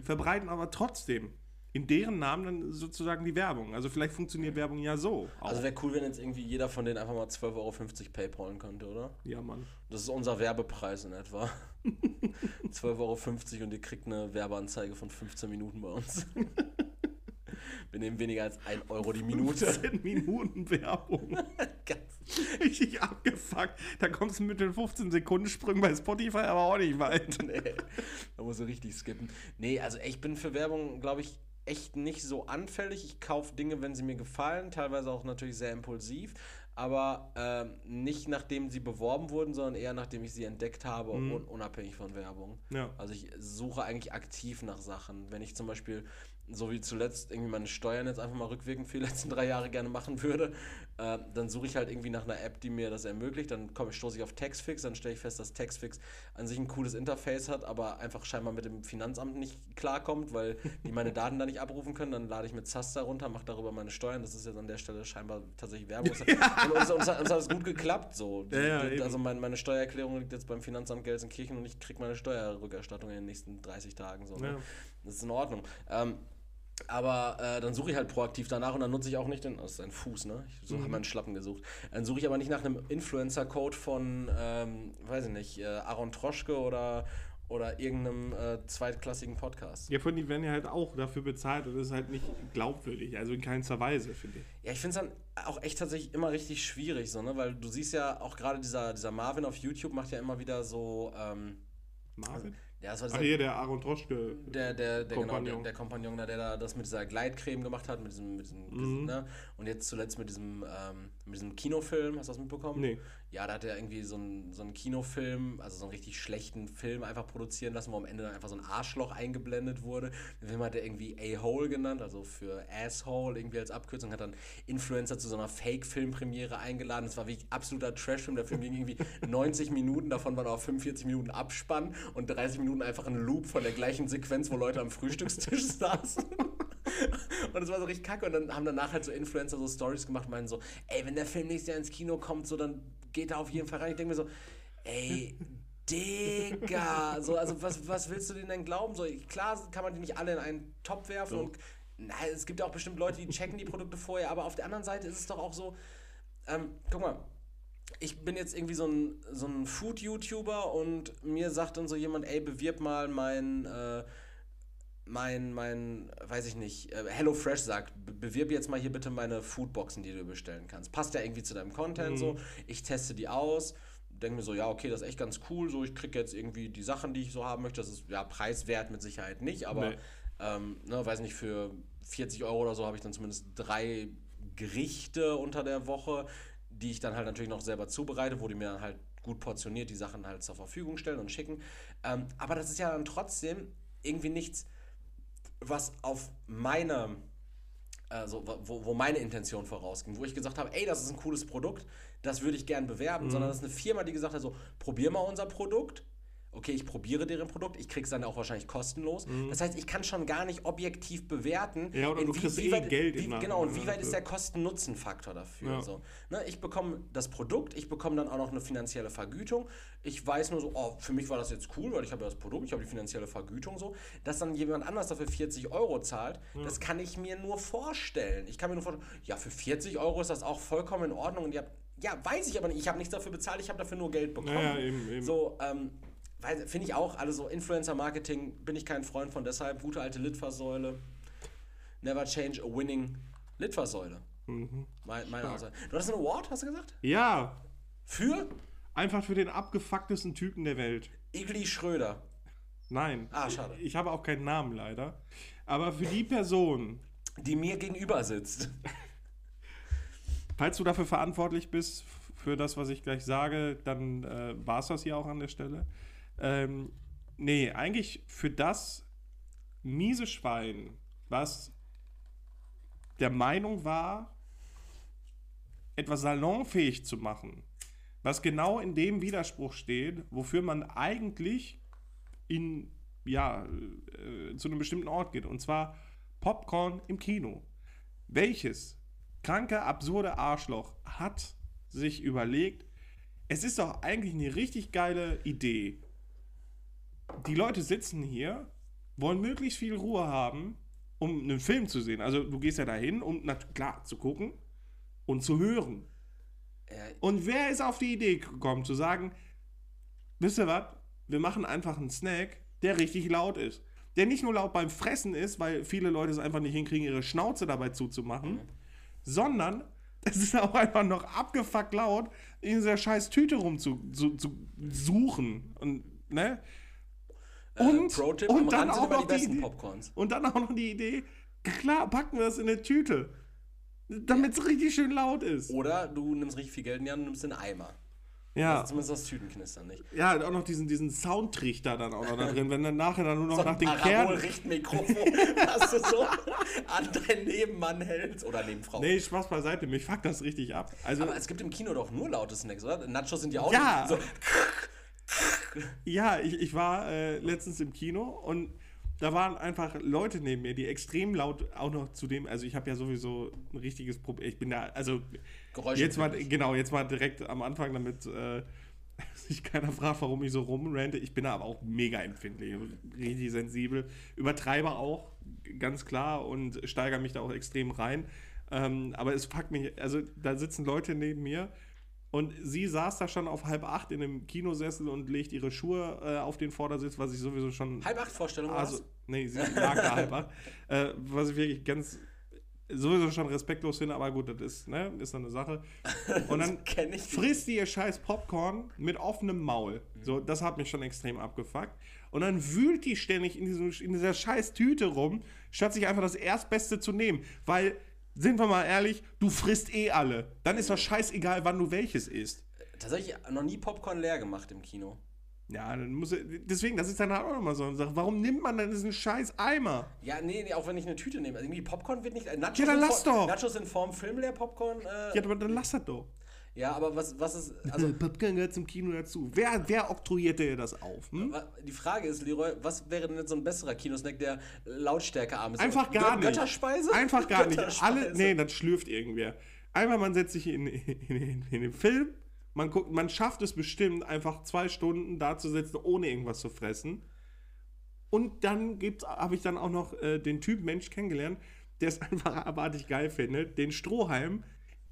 verbreiten aber trotzdem in deren Namen dann sozusagen die Werbung. Also vielleicht funktioniert Werbung ja so. Auch. Also wäre cool, wenn jetzt irgendwie jeder von denen einfach mal 12,50 Euro Paypalen könnte, oder? ja, Mann. Das ist unser Werbepreis in etwa. 12,50 Euro und ihr kriegt eine Werbeanzeige von 15 Minuten bei uns. Wir nehmen weniger als 1 Euro die Minute. 10 Minuten Werbung. Ganz Richtig abgefuckt. Da kommst du mit den 15 Sekunden Sprüngen bei Spotify aber auch nicht weit. nee, da muss du richtig skippen. Nee, also ich bin für Werbung, glaube ich, echt nicht so anfällig. Ich kaufe Dinge, wenn sie mir gefallen, teilweise auch natürlich sehr impulsiv, aber ähm, nicht nachdem sie beworben wurden, sondern eher nachdem ich sie entdeckt habe, un unabhängig von Werbung. Ja. Also ich suche eigentlich aktiv nach Sachen. Wenn ich zum Beispiel, so wie zuletzt, irgendwie meine Steuern jetzt einfach mal rückwirkend für die letzten drei Jahre gerne machen würde, äh, dann suche ich halt irgendwie nach einer App, die mir das ermöglicht. Dann komme ich, stoße ich auf Taxfix, dann stelle ich fest, dass Taxfix an sich ein cooles Interface hat, aber einfach scheinbar mit dem Finanzamt nicht klarkommt, weil die meine Daten da nicht abrufen können. Dann lade ich mit Zaster runter, mache darüber meine Steuern. Das ist jetzt an der Stelle scheinbar tatsächlich Werbung. Und uns, uns, hat- uns hat es gut geklappt so. Ja, ja, also mein, meine Steuererklärung liegt jetzt beim Finanzamt Gelsenkirchen und ich kriege meine Steuerrückerstattung in den nächsten 30 Tagen. So, ne? Ja. Das ist in Ordnung. Ähm, aber äh, dann suche ich halt proaktiv danach und dann nutze ich auch nicht den. Das ist ein Fuß, ne? Ich so, Mhm. habe meinen Schlappen gesucht. Dann suche ich aber nicht nach einem Influencer-Code von, ähm, weiß ich nicht, äh, Aaron Troschke oder, oder irgendeinem äh, zweitklassigen Podcast. Ja, von die werden ja halt auch dafür bezahlt und das ist halt nicht glaubwürdig. Also in keinster Weise, finde ich. Ja, ich finde es dann auch echt tatsächlich immer richtig schwierig, so, ne? Weil du siehst ja auch gerade dieser, dieser Marvin auf YouTube macht ja immer wieder so. Ähm, Marvin? Ja, das war Ach dieser, hier, der Aaron Troschke. der, der, der, genau, der, Kompagnon. der Kompagnon, da, der da das mit dieser Gleitcreme gemacht hat, mit diesem, mit diesem Mhm. ne? Und jetzt zuletzt mit diesem, ähm, mit diesem Kinofilm, hast du das mitbekommen? Nee. Ja, da hat er irgendwie so einen, so einen Kinofilm, also so einen richtig schlechten Film einfach produzieren lassen, wo am Ende dann einfach so ein Arschloch eingeblendet wurde. Den Film hat er irgendwie A-Hole genannt, also für Asshole irgendwie als Abkürzung, hat dann Influencer zu so einer Fake-Filmpremiere eingeladen. Das war wirklich absoluter Trash-Film. Der Film ging irgendwie 90 Minuten, davon waren auch 45 Minuten Abspann und 30 Minuten einfach ein Loop von der gleichen Sequenz, wo Leute am Frühstückstisch saßen. Und es war so richtig kacke. Und dann haben danach halt so Influencer so Stories gemacht und meinen so, ey, wenn der Film nächstes Jahr ins Kino kommt, so dann geht er auf jeden Fall rein. Ich denke mir so, ey, Digga, so, also was, was willst du denen denn glauben? So, klar kann man die nicht alle in einen Topf werfen So. und na, es gibt ja auch bestimmt Leute, die checken die Produkte vorher, aber auf der anderen Seite ist es doch auch so, ähm, guck mal, ich bin jetzt irgendwie so ein, so ein Food-YouTuber und mir sagt dann so jemand, ey, bewirb mal mein, äh, mein, mein, weiß ich nicht, äh, HelloFresh sagt, be- bewirb jetzt mal hier bitte meine Foodboxen, die du bestellen kannst. Passt ja irgendwie zu deinem Content so. Ich teste die aus, denke mir so, ja, okay, das ist echt ganz cool, so ich kriege jetzt irgendwie die Sachen, die ich so haben möchte. Das ist ja preiswert mit Sicherheit nicht, aber Nee. ähm, ne, weiß nicht, für 40 Euro oder so habe ich dann zumindest drei Gerichte unter der Woche, die ich dann halt natürlich noch selber zubereite, wo die mir dann halt gut portioniert die Sachen halt zur Verfügung stellen und schicken. Ähm, aber das ist ja dann trotzdem irgendwie nichts, was auf meiner also wo, wo meine Intention vorausging, wo ich gesagt habe, ey, das ist ein cooles Produkt, das würde ich gern bewerben, Mhm. sondern das ist eine Firma, die gesagt hat, so, probier mal unser Produkt. Okay, ich probiere deren Produkt, ich krieg's dann auch wahrscheinlich kostenlos. Das heißt, ich kann schon gar nicht objektiv bewerten. Mhm. Ja, oder du inwie- kriegst wie eh weit- Geld im wie, Genau, und wie weit ist der Kosten-Nutzen-Faktor dafür? Ja. So. Ne, ich bekomme das Produkt, ich bekomme dann auch noch eine finanzielle Vergütung. Ich weiß nur so, oh, für mich war das jetzt cool, weil ich habe ja das Produkt, ich habe die finanzielle Vergütung so. Dass dann jemand anders dafür 40 Euro zahlt, das kann ich mir nur vorstellen. Ich kann mir nur vorstellen, ja, für 40 Euro ist das auch vollkommen in Ordnung und ihr habt, ja, weiß ich aber nicht, ich habe nichts dafür bezahlt, ich habe dafür nur Geld bekommen. Ja, ja, eben, eben. So, ähm, finde ich auch, alle so Influencer-Marketing bin ich kein Freund von, deshalb gute alte Litfaßsäule. Never change a winning Litfaßsäule. Mhm. Mein, meine Aussage. Du hast einen Award, hast du gesagt? Ja, Für einfach für den abgefucktesten Typen der Welt. Igli Schröder. Nein. Ah, schade. Ich habe auch keinen Namen leider. Aber für die Person, Die mir gegenüber sitzt. falls du dafür verantwortlich bist, für das, was ich gleich sage, dann äh, war es das hier auch an der Stelle. Ähm, nee, eigentlich für das miese Schwein, was der Meinung war, etwas salonfähig zu machen, was genau in dem Widerspruch steht, wofür man eigentlich in, ja, äh, zu einem bestimmten Ort geht. Und zwar Popcorn im Kino. Welches kranke, absurde Arschloch hat sich überlegt, es ist doch eigentlich eine richtig geile Idee. Die Leute sitzen hier, wollen möglichst viel Ruhe haben, um einen Film zu sehen. Also du gehst ja dahin, um na klar zu gucken und zu hören. Äh, Und wer ist auf die Idee gekommen zu sagen, wisst ihr was, wir machen einfach einen Snack, der richtig laut ist. Der nicht nur laut beim Fressen ist, weil viele Leute es einfach nicht hinkriegen, ihre Schnauze dabei zuzumachen, sondern es ist auch einfach noch abgefuckt laut, in dieser scheiß Tüte rumzusuchen. Zu, zu suchen. und, ne? Und, am und dann auch die noch die besten Idee, Popcorns. und dann auch noch die Idee, klar, packen wir das in eine Tüte. Damit es richtig schön laut ist. Oder du nimmst richtig viel Geld in die Hand und nimmst den Eimer. Ja. Also zumindest das Tütenknistern nicht. Ja, und auch noch diesen, diesen Soundtrichter dann auch noch da drin, wenn dann nachher dann nur noch So nach den Kernen. Parabol-Richtmikrofon, das du so an deinen Nebenmann hältst. Oder Nebenfrau. Nee, Spaß beiseite, mich fuckt das richtig ab. Also, Aber es gibt im Kino doch nur laute Snacks, oder? Nachos sind ja auch Ja. so. ja, ich, ich war äh, letztens im Kino und da waren einfach Leute neben mir, die extrem laut auch noch zu dem, also ich habe ja sowieso ein richtiges Problem, ich bin da, also Geräusche. jetzt mal, genau, jetzt mal direkt am Anfang, damit äh, sich keiner fragt, warum ich so rumrente. Ich bin da aber auch mega empfindlich, richtig sensibel, übertreibe auch, ganz klar, und steigere mich da auch extrem rein. Ähm, aber es fuckt mich, also da sitzen Leute neben mir und sie saß da schon auf halb acht in einem Kinosessel und legt ihre Schuhe äh, auf den Vordersitz, was ich sowieso schon Halb acht Vorstellung also, was? nee, sie lag da halb acht. Äh, was ich wirklich ganz sowieso schon respektlos finde, aber gut, das ist, ne, ist dann eine Sache. Und dann frisst die ihr scheiß Popcorn mit offenem Maul. Mhm. So, das hat mich schon extrem abgefuckt. Und dann wühlt die ständig in, diesem, in dieser scheiß Tüte rum, statt sich einfach das Erstbeste zu nehmen. Weil, sind wir mal ehrlich, du frisst eh alle. Dann ist doch scheißegal, wann du welches isst. Tatsächlich noch nie Popcorn leer gemacht im Kino. Ja, dann muss deswegen, das ist dann halt auch nochmal so eine Sache. Warum nimmt man dann diesen scheiß Eimer? Ja, nee, nee, auch wenn ich eine Tüte nehme. Also irgendwie Popcorn wird nicht. äh, Nachos Ja, dann in lass Form- doch. Nachos in Form Film leer, Popcorn. Äh, Ja, aber dann lass das doch. Ja, aber was, was ist. Also, Popcorn gehört zum Kino dazu. Wer, wer oktroyiert dir das auf? Hm? die Frage ist, Leroy, was wäre denn jetzt so ein besserer Kinosnack, der lautstärkearm ist? Einfach gar nicht. Götterspeise? Einfach gar nicht. Alle, nee, das schlürft irgendwer. Einmal, man setzt sich in, in, in, in den Film, man, guckt, man schafft es bestimmt, einfach zwei Stunden da zu sitzen, ohne irgendwas zu fressen. Und dann habe ich dann auch noch äh, den Typ Mensch kennengelernt, der es einfach abartig geil findet, den Strohhalm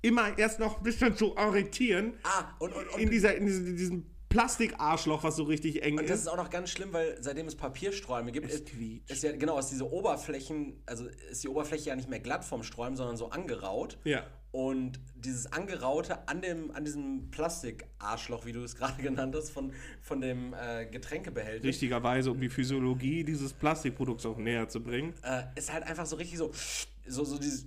immer erst noch ein bisschen zu irritieren Ah, und, und, und in, dieser, in diesem, diesem Plastikarschloch, was so richtig eng Und das ist. ist auch noch ganz schlimm, weil seitdem es Papiersträume gibt, Es ist, ist ja genau ist diese Oberflächen, also ist die Oberfläche ja nicht mehr glatt vom Sträumen, sondern so angeraut. Ja. Und dieses angeraute an dem an diesem Plastikarschloch, wie du es gerade genannt hast, von, von dem äh, Getränkebehälter, Richtigerweise, um die Physiologie dieses Plastikprodukts auch näher zu bringen. äh, ist halt einfach so richtig so so, so dieses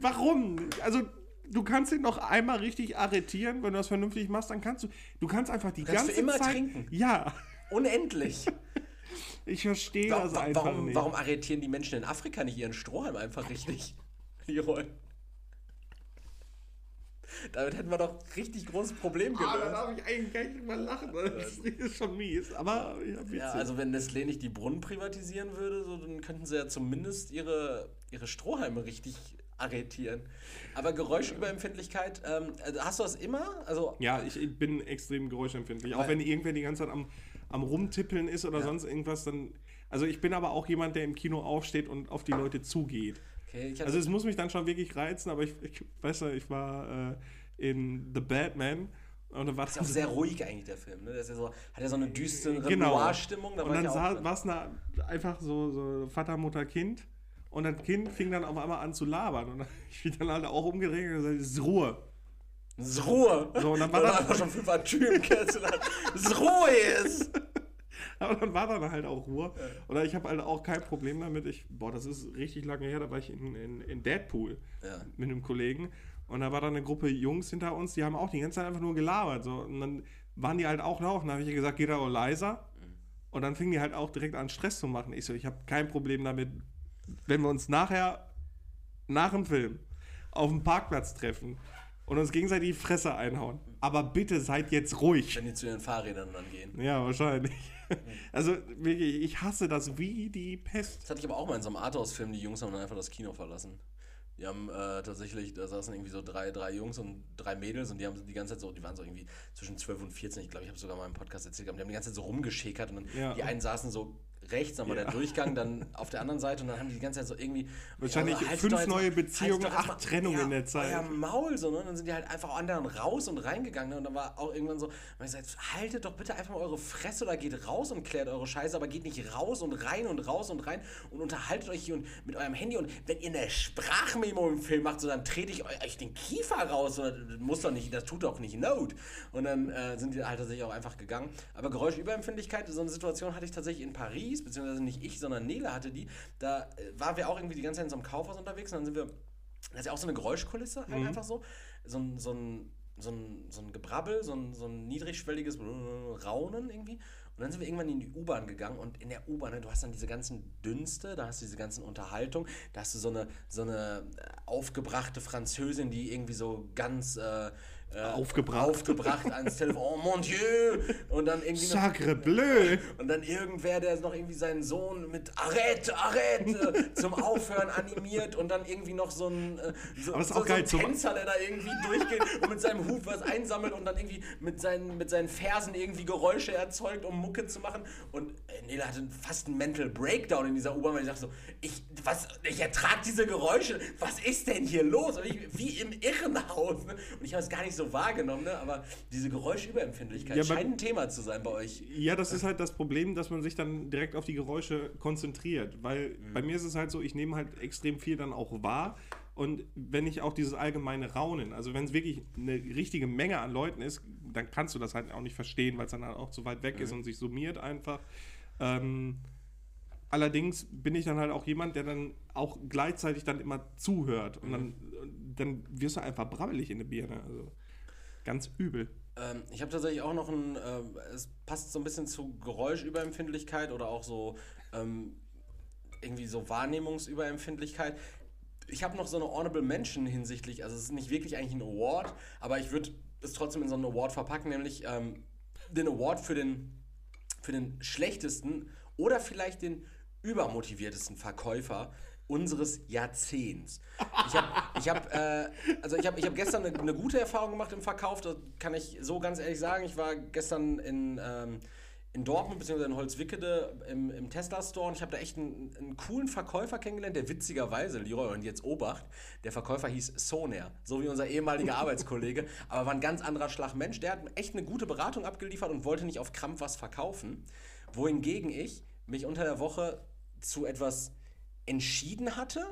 Warum? Also, du kannst ihn noch einmal richtig arretieren, wenn du das vernünftig machst, dann kannst du. Du kannst einfach die kannst ganze immer Zeit. trinken. Ja. unendlich. Ich verstehe das einfach warum, nicht. warum arretieren die Menschen in Afrika nicht ihren Strohhalm einfach richtig? Rollen. Damit hätten wir doch richtig großes Problem Ah, da gelöst. darf ich eigentlich gar nicht mal lachen. Das ist schon mies. Aber ja, also wenn Nestlé nicht die Brunnen privatisieren würde, so, dann könnten sie ja zumindest ihre, ihre Strohhalme richtig arretieren. Aber Geräuschüberempfindlichkeit, ähm, also hast du das immer? Also Ja, ich, bin extrem geräuschempfindlich. Auch wenn irgendwer die ganze Zeit am, am Rumtippeln ist oder Ja. sonst irgendwas, dann. Also ich bin aber auch jemand, der im Kino aufsteht und auf die Leute zugeht. Okay, Also es muss mich dann schon wirklich reizen, aber ich, ich weiß nicht, ich war äh, in The Batman und da war ist auch sehr ruhig eigentlich der Film. Ne? Ist ja so, hat ja so eine düstere Genau. Noir-Stimmung. Da und war dann war es einfach so, so Vater, Mutter, Kind. Und das Kind fing dann auf einmal an zu labern. Und dann ich mich dann halt auch umgedreht und gesagt, es ist Ruhe. Es ist Ruhe. So, und dann war Oder das- einfach schon fünf hat. Es ist Ruhe ist. Aber dann war dann halt auch Ruhe. Oder ich habe halt auch kein Problem damit. Ich, boah, das ist richtig lange her, da war ich in, in, in Deadpool Ja. mit einem Kollegen. Und da war dann eine Gruppe Jungs hinter uns, die haben auch die ganze Zeit einfach nur gelabert. So. Und dann waren die halt auch laut. Und dann habe ich gesagt, geht da auch leiser. Und dann fingen die halt auch direkt an, Stress zu machen. Ich so, ich habe kein Problem damit, wenn wir uns nachher, nach dem Film, auf dem Parkplatz treffen und uns gegenseitig die Fresse einhauen. Aber bitte seid jetzt ruhig. Wenn die zu ihren Fahrrädern dann gehen. Ja, wahrscheinlich. Also wirklich, ich hasse das wie die Pest. Das hatte ich aber auch mal in so einem Arthouse-Film. Die Jungs haben dann einfach das Kino verlassen. Die haben äh, tatsächlich, da saßen irgendwie so drei, drei Jungs und drei Mädels und die haben die ganze Zeit so, die waren so irgendwie zwischen 12 und 14, ich glaube, ich habe sogar mal im Podcast erzählt, die haben die ganze Zeit so rumgeschäkert und dann Ja. die einen saßen so rechts, war Ja. der Durchgang, dann auf der anderen Seite und dann haben die die ganze Zeit so irgendwie. Wahrscheinlich haltet fünf doch jetzt neue mal- Beziehungen, doch acht mal- Trennungen ja, in der Zeit. Euer Maul so, ne? Und dann sind die halt einfach anderen raus und reingegangen. Ne? Und dann war auch irgendwann so, man gesagt, haltet doch bitte einfach mal eure Fresse oder geht raus und klärt eure Scheiße, aber geht nicht raus und rein und raus und rein und unterhaltet euch hier und mit eurem Handy. Und wenn ihr eine Sprachmemo im Film macht, so dann trete ich eu- euch den Kiefer raus. So, das muss doch nicht, das tut doch nicht Not. Und dann äh, sind die halt tatsächlich auch einfach gegangen. Aber Geräuschüberempfindlichkeit, so eine Situation hatte ich tatsächlich in Paris, beziehungsweise nicht ich, sondern Nele hatte die. Da äh, waren wir auch irgendwie die ganze Zeit in so einem Kaufhaus unterwegs und dann sind wir das ist ja auch so eine Geräuschkulisse, halt Mhm. einfach so. So ein, so ein, so ein, so ein Gebrabbel, so ein, so ein niedrigschwelliges Raunen irgendwie. Und dann sind wir irgendwann in die U-Bahn gegangen und in der U-Bahn, ne, du hast dann diese ganzen Dünste, da hast du diese ganzen Unterhaltungen, da hast du so eine, so eine äh, aufgebrachte Französin, die irgendwie so ganz äh, äh, Aufgebracht. aufgebracht ans Telefon, oh mon Dieu! Und dann irgendwie noch, Sacre bleu! und dann irgendwer, der noch irgendwie seinen Sohn mit Arrête, Arrête zum Aufhören animiert und dann irgendwie noch so ein, äh, so, Aber ist so, auch geil so ein Tänzer, der da irgendwie durchgeht und mit seinem Hut was einsammelt und dann irgendwie mit seinen, mit seinen Fersen irgendwie Geräusche erzeugt, um Mucke zu machen. Und äh, Nele hatte fast einen Mental Breakdown in dieser U-Bahn, weil ich dachte so, ich, was, ich ertrage diese Geräusche, was ist denn hier los? Und ich, wie im Irrenhaus. Ne? Und ich habe es gar nicht so wahrgenommen, ne? aber diese Geräuschüberempfindlichkeit Ja, scheint ein Thema zu sein bei euch. Ja, das ist halt das Problem, dass man sich dann direkt auf die Geräusche konzentriert. Weil Mhm. bei mir ist es halt so, ich nehme halt extrem viel dann auch wahr. Und wenn ich auch dieses allgemeine Raunen, also wenn es wirklich eine richtige Menge an Leuten ist, dann kannst du das halt auch nicht verstehen, weil es dann halt auch zu weit weg Mhm. ist und sich summiert einfach. Ähm, allerdings bin ich dann halt auch jemand, der dann auch gleichzeitig dann immer zuhört. Und dann, dann wirst du einfach brabbelig in der Birne. Also ganz übel. Ähm, ich habe tatsächlich auch noch ein, ähm, es passt so ein bisschen zu Geräuschüberempfindlichkeit oder auch so ähm, irgendwie so Wahrnehmungsüberempfindlichkeit. Ich habe noch so eine Honorable Mention hinsichtlich, also es ist nicht wirklich eigentlich ein Award, aber ich würde es trotzdem in so einen Award verpacken, nämlich ähm, den Award für den, für den schlechtesten oder vielleicht den übermotiviertesten Verkäufer unseres Jahrzehnts. Ich habe ich hab, äh, also ich hab, ich hab gestern eine, eine gute Erfahrung gemacht im Verkauf, das kann ich so ganz ehrlich sagen. Ich war gestern in, ähm, in Dortmund bzw. in Holzwickede im, im Tesla-Store und ich habe da echt einen, einen coolen Verkäufer kennengelernt, der witzigerweise, Leroy, und jetzt Obacht, der Verkäufer hieß Soner, so wie unser ehemaliger Arbeitskollege, aber war ein ganz anderer Schlag Mensch. Der hat echt eine gute Beratung abgeliefert und wollte nicht auf Krampf was verkaufen, wohingegen ich mich unter der Woche zu etwas entschieden hatte,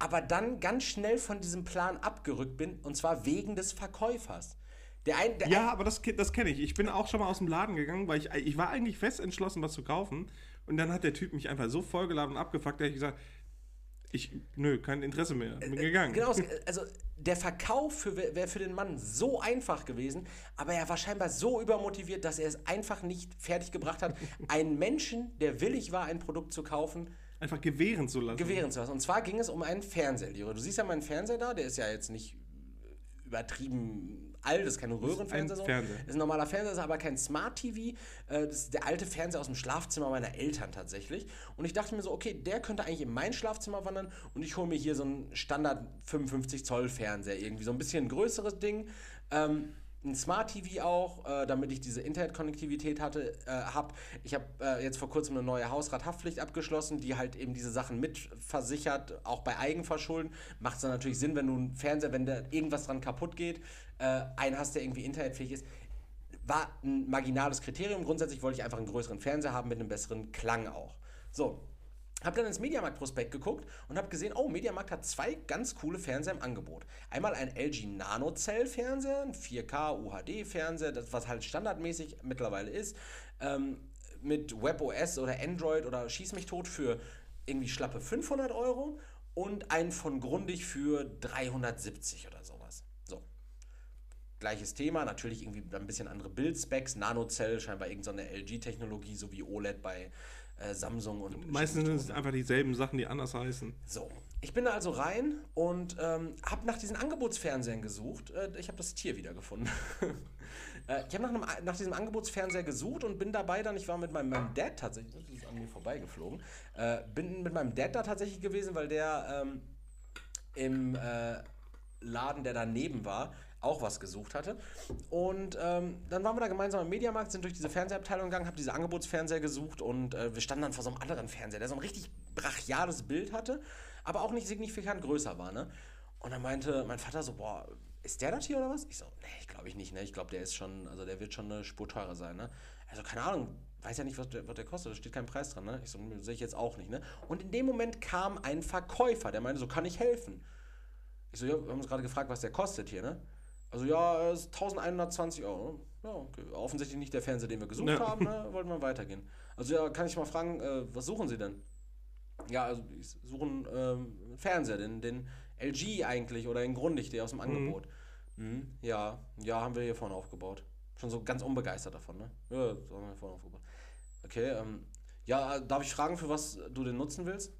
aber dann ganz schnell von diesem Plan abgerückt bin, und zwar wegen des Verkäufers. Der ein, der Ja, aber das, das kenne ich. Ich bin auch schon mal aus dem Laden gegangen, weil ich, ich war eigentlich fest entschlossen, was zu kaufen. Und dann hat der Typ mich einfach so vollgeladen und abgefuckt, dass ich gesagt Ich, nö, kein Interesse mehr. Bin gegangen. Genau, also der Verkauf wäre für den Mann so einfach gewesen, aber er war scheinbar so übermotiviert, dass er es einfach nicht fertig gebracht hat, einen Menschen, der willig war, ein Produkt zu kaufen, einfach gewähren zu lassen. Gewähren zu lassen. Und zwar ging es um einen Fernseher. Du siehst ja meinen Fernseher da, der ist ja jetzt nicht übertrieben alt, das ist kein Röhrenfernseher. So. Fernseher. ist ein normaler Fernseher, ist aber kein Smart TV. Äh, das ist der alte Fernseher aus dem Schlafzimmer meiner Eltern tatsächlich. Und ich dachte mir so, okay, der könnte eigentlich in mein Schlafzimmer wandern und ich hole mir hier so einen Standard 55 Zoll Fernseher, irgendwie so ein bisschen größeres Ding. Ähm, ein Smart TV auch, äh, damit ich diese Internetkonnektivität hatte, äh, habe. Ich habe äh, jetzt vor kurzem eine neue Hausrathaftpflicht abgeschlossen, die halt eben diese Sachen mitversichert, auch bei Eigenverschulden. Macht es dann natürlich Sinn, wenn du einen Fernseher, wenn da irgendwas dran kaputt geht, äh, einen hast, der irgendwie internetfähig ist. War ein marginales Kriterium. Grundsätzlich wollte ich einfach einen größeren Fernseher haben mit einem besseren Klang auch. So, habe dann ins Mediamarkt-Prospekt geguckt und habe gesehen, oh, Mediamarkt hat zwei ganz coole Fernseher im Angebot. Einmal ein LG Nano-Zell-Fernseher, ein 4K UHD-Fernseher, das was halt standardmäßig mittlerweile ist, ähm, mit WebOS oder Android oder Schieß mich tot für irgendwie schlappe 500 Euro und einen von Grundig für 370 oder sowas. So. Gleiches Thema, natürlich irgendwie ein bisschen andere Bildspecs, Nano-Zell, scheinbar irgendeine LG-Technologie, so wie OLED bei äh, Samsung und. Meistens sind es einfach dieselben Sachen, die anders heißen. So. Ich bin da also rein und ähm, habe nach diesen Angebotsfernsehern gesucht. Äh, ich habe das Tier wiedergefunden. äh, ich habe nach, nach diesem Angebotsfernseher gesucht und bin dabei dann, ich war mit meinem, meinem Dad tatsächlich, das ist an mir vorbeigeflogen, äh, bin mit meinem Dad da tatsächlich gewesen, weil der ähm, im äh, Laden, der daneben war, auch was gesucht hatte. Und ähm, dann waren wir da gemeinsam im Mediamarkt, sind durch diese Fernsehabteilung gegangen, habe diese Angebotsfernseher gesucht und äh, wir standen dann vor so einem anderen Fernseher, der so ein richtig brachiales Bild hatte, aber auch nicht signifikant größer war. Ne? Und dann meinte mein Vater so, boah, ist der das hier oder was? Ich so, nee, ich glaube ich nicht, ne? Ich glaube, der ist schon, also der wird schon eine Spur teurer sein, ne? Also, keine Ahnung, weiß ja nicht, was der, was der kostet, da steht kein Preis dran, ne? Ich so, sehe ich jetzt auch nicht, ne? Und in dem Moment kam ein Verkäufer, der meinte, so kann ich helfen. Ich so, ja, wir haben uns gerade gefragt, was der kostet hier, ne? Also ja, es ist 1120 Euro. Ja, okay. Offensichtlich nicht der Fernseher, den wir gesucht ja. haben, ne? wollten wir weitergehen. Also ja, kann ich mal fragen, äh, was suchen Sie denn? Ja, also ich suche einen ähm, Fernseher, den, den LG eigentlich oder den Grundig, der aus dem mhm. Angebot. Mhm. Mhm. Ja, ja, haben wir hier vorne aufgebaut. Schon so ganz unbegeistert davon, ne? Ja, haben wir vorne aufgebaut. Okay, ähm, ja, darf ich fragen, für was du den nutzen willst?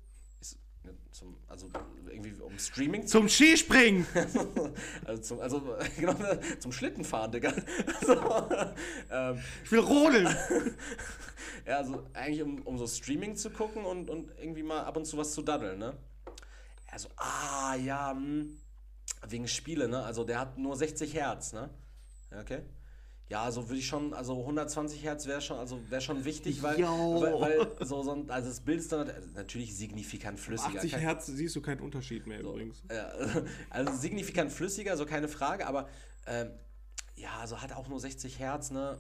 Zum, also irgendwie um Streaming Zum Skispringen! also, zum, also genau, zum Schlittenfahren, Digga. Also, ähm, ich will rodeln! ja, also eigentlich um, um so Streaming zu gucken und, und irgendwie mal ab und zu was zu daddeln, ne? Also, ah, ja, mh, hm, wegen Spiele, ne? Also der hat nur 60 Hertz, ne? Okay. Ja, so würde ich schon, also 120 Hertz wäre schon, also wäre schon wichtig, weil, weil, weil, so, so, also das Bild ist dann natürlich signifikant flüssiger. 80 Hertz siehst du keinen Unterschied mehr so, übrigens. Ja, also signifikant flüssiger, so keine Frage, aber ähm, ja, also hat auch nur 60 Hertz, ne?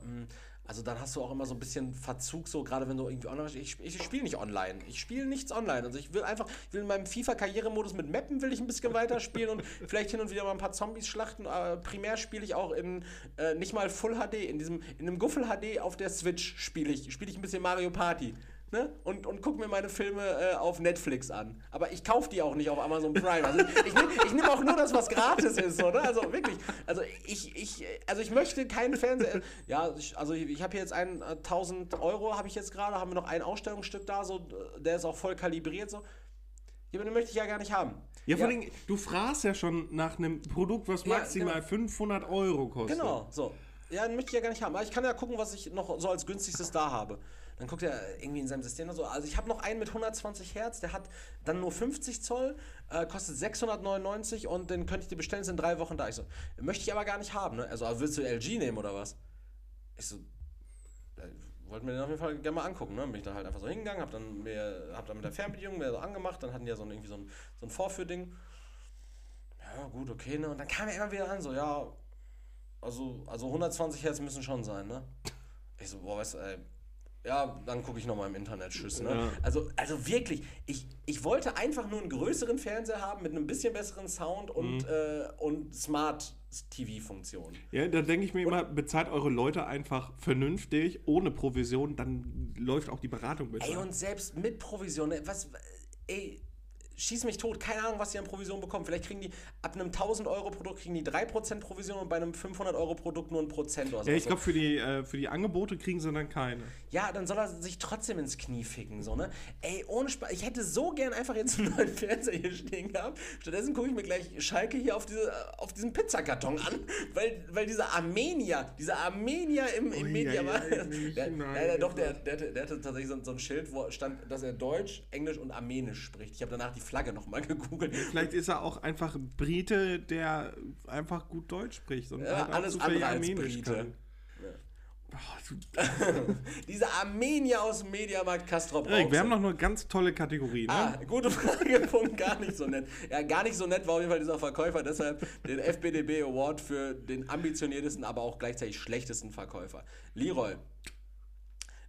Also dann hast du auch immer so ein bisschen Verzug, so gerade wenn du irgendwie online Ich, ich spiele nicht online. Ich spiele nichts online. Also ich will einfach, ich will in meinem FIFA-Karrieremodus mit Mappen will ich ein bisschen weiterspielen und vielleicht hin und wieder mal ein paar Zombies schlachten. Aber primär spiele ich auch in äh, nicht mal Full HD, in diesem, in einem Guffel HD auf der Switch spiele ich. Spiele ich ein bisschen Mario Party ne? und, und gucke mir meine Filme äh, auf Netflix an. Aber ich kaufe die auch nicht auf Amazon Prime. Also ich, ich nehme nehm auch nur das, was gratis ist. So, ne? Also wirklich. Also ich, ich, also ich möchte keinen Fernseher. Ja, ich, also ich, ich habe hier jetzt einen äh, 1000 Euro, habe ich jetzt gerade, haben wir noch ein Ausstellungsstück da, so, der ist auch voll kalibriert. So. Ja, aber den möchte ich ja gar nicht haben. Ja, vor allem, du fragst ja schon nach einem Produkt, was maximal ja, genau. 500 Euro kostet. Genau, so. Ja, den möchte ich ja gar nicht haben. Aber ich kann ja gucken, was ich noch so als günstigstes da habe. Dann guckt er irgendwie in seinem System so. Also ich habe noch einen mit 120 Hertz, der hat dann nur 50 Zoll, äh, kostet 699 und den könnte ich dir bestellen, sind drei Wochen da. Ich so, möchte ich aber gar nicht haben, ne? Also willst du LG nehmen oder was? Ich so, äh, wollten wir den auf jeden Fall gerne mal angucken, ne? Bin ich dann halt einfach so hingegangen, hab dann, hab dann mit der Fernbedienung mir so angemacht, dann hatten die ja so ein, irgendwie so ein, so ein Vorführding. Ja, gut, okay, ne? Und dann kam er immer wieder an, so, ja, also, also 120 Hertz müssen schon sein, ne? Ich so, boah, weißt du, ey, ja, dann gucke ich nochmal im Internet. Tschüss. Ne? Ja. Also, also wirklich, ich, ich wollte einfach nur einen größeren Fernseher haben mit einem bisschen besseren Sound und, mhm. äh, und Smart TV-Funktion. Ja, da denke ich mir und, immer, bezahlt eure Leute einfach vernünftig, ohne Provision, dann läuft auch die Beratung besser. Ey, und selbst mit Provision, was, ey, schieß mich tot, keine Ahnung, was die an Provision bekommen. Vielleicht kriegen die ab einem 1000 Euro Produkt kriegen die 3% Provision und bei einem 500 Euro Produkt nur ein Prozent oder so. Ja, ich glaube, für, die, äh, für die Angebote kriegen sie dann keine. Ja, dann soll er sich trotzdem ins Knie ficken, so, ne? Ey, ohne Spaß. Ich hätte so gern einfach jetzt einen neuen Fernseher hier stehen gehabt. Stattdessen gucke ich mir gleich Schalke hier auf, diese, auf diesen Pizzakarton an, weil, weil dieser Armenier, dieser Armenier im, im Ui, Media ja, war. ja, der, nein, der, der, doch, der, der, hatte- der hatte tatsächlich so, so ein Schild, wo stand, dass er Deutsch, Englisch und Armenisch spricht. Ich habe danach die Flagge nochmal gegoogelt. Vielleicht ist er auch einfach ein Brite, der einfach gut Deutsch spricht. Und Ja, halt alles andere als Armenisch Brite. Oh, du, Dieser Armenier aus dem Mediamarkt Castrop Erik, wir haben noch eine ganz tolle Kategorie. Ne? Ah, gute Frage, Punkt, gar nicht so nett. Ja, gar nicht so nett war auf jeden Fall dieser Verkäufer, deshalb den FBDB Award für den ambitioniertesten, aber auch gleichzeitig schlechtesten Verkäufer. Leroy,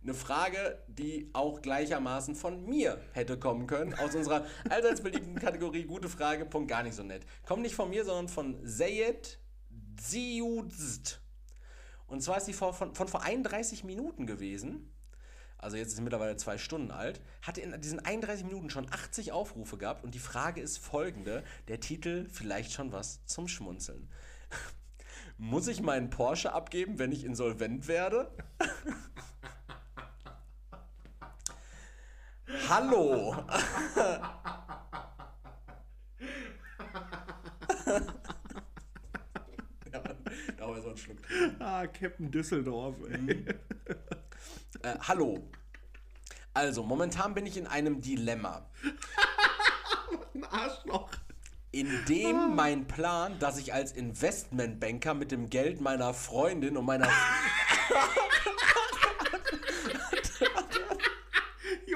eine Frage, die auch gleichermaßen von mir hätte kommen können, aus unserer allseits beliebten Kategorie Gute Frage, Punkt, gar nicht so nett. Kommt nicht von mir, sondern von Zayed Ziudzd. Und zwar ist die vor, von, von vor 31 Minuten gewesen. Also jetzt ist sie mittlerweile zwei Stunden alt. Hatte in diesen 31 Minuten schon 80 Aufrufe gehabt. Und die Frage ist folgende. Der Titel vielleicht schon was zum Schmunzeln. Muss ich meinen Porsche abgeben, wenn ich insolvent werde? Hallo. ja, da war so ein Schluck. Ah, Captain Düsseldorf. Ey. Mhm. Äh, hallo. Also, momentan bin ich in einem Dilemma, Ein Arschloch. in dem mein Plan, dass ich als Investmentbanker mit dem Geld meiner Freundin und meiner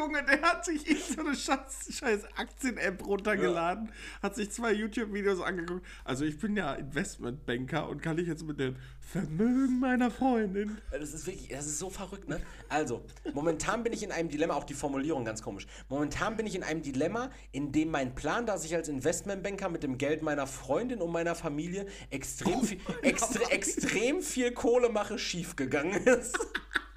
Junge, der hat sich in so eine scheiß, scheiß Aktien-App runtergeladen, hat sich zwei YouTube-Videos angeguckt. Also ich bin ja Investmentbanker und kann ich jetzt mit dem Vermögen meiner Freundin. Das ist wirklich, das ist so verrückt, ne? Also, momentan bin ich in einem Dilemma, auch die Formulierung ganz komisch. Momentan bin ich in einem Dilemma, in dem mein Plan, dass ich als Investmentbanker mit dem Geld meiner Freundin und meiner Familie extrem, viel, extre, extrem viel Kohle mache, schiefgegangen ist.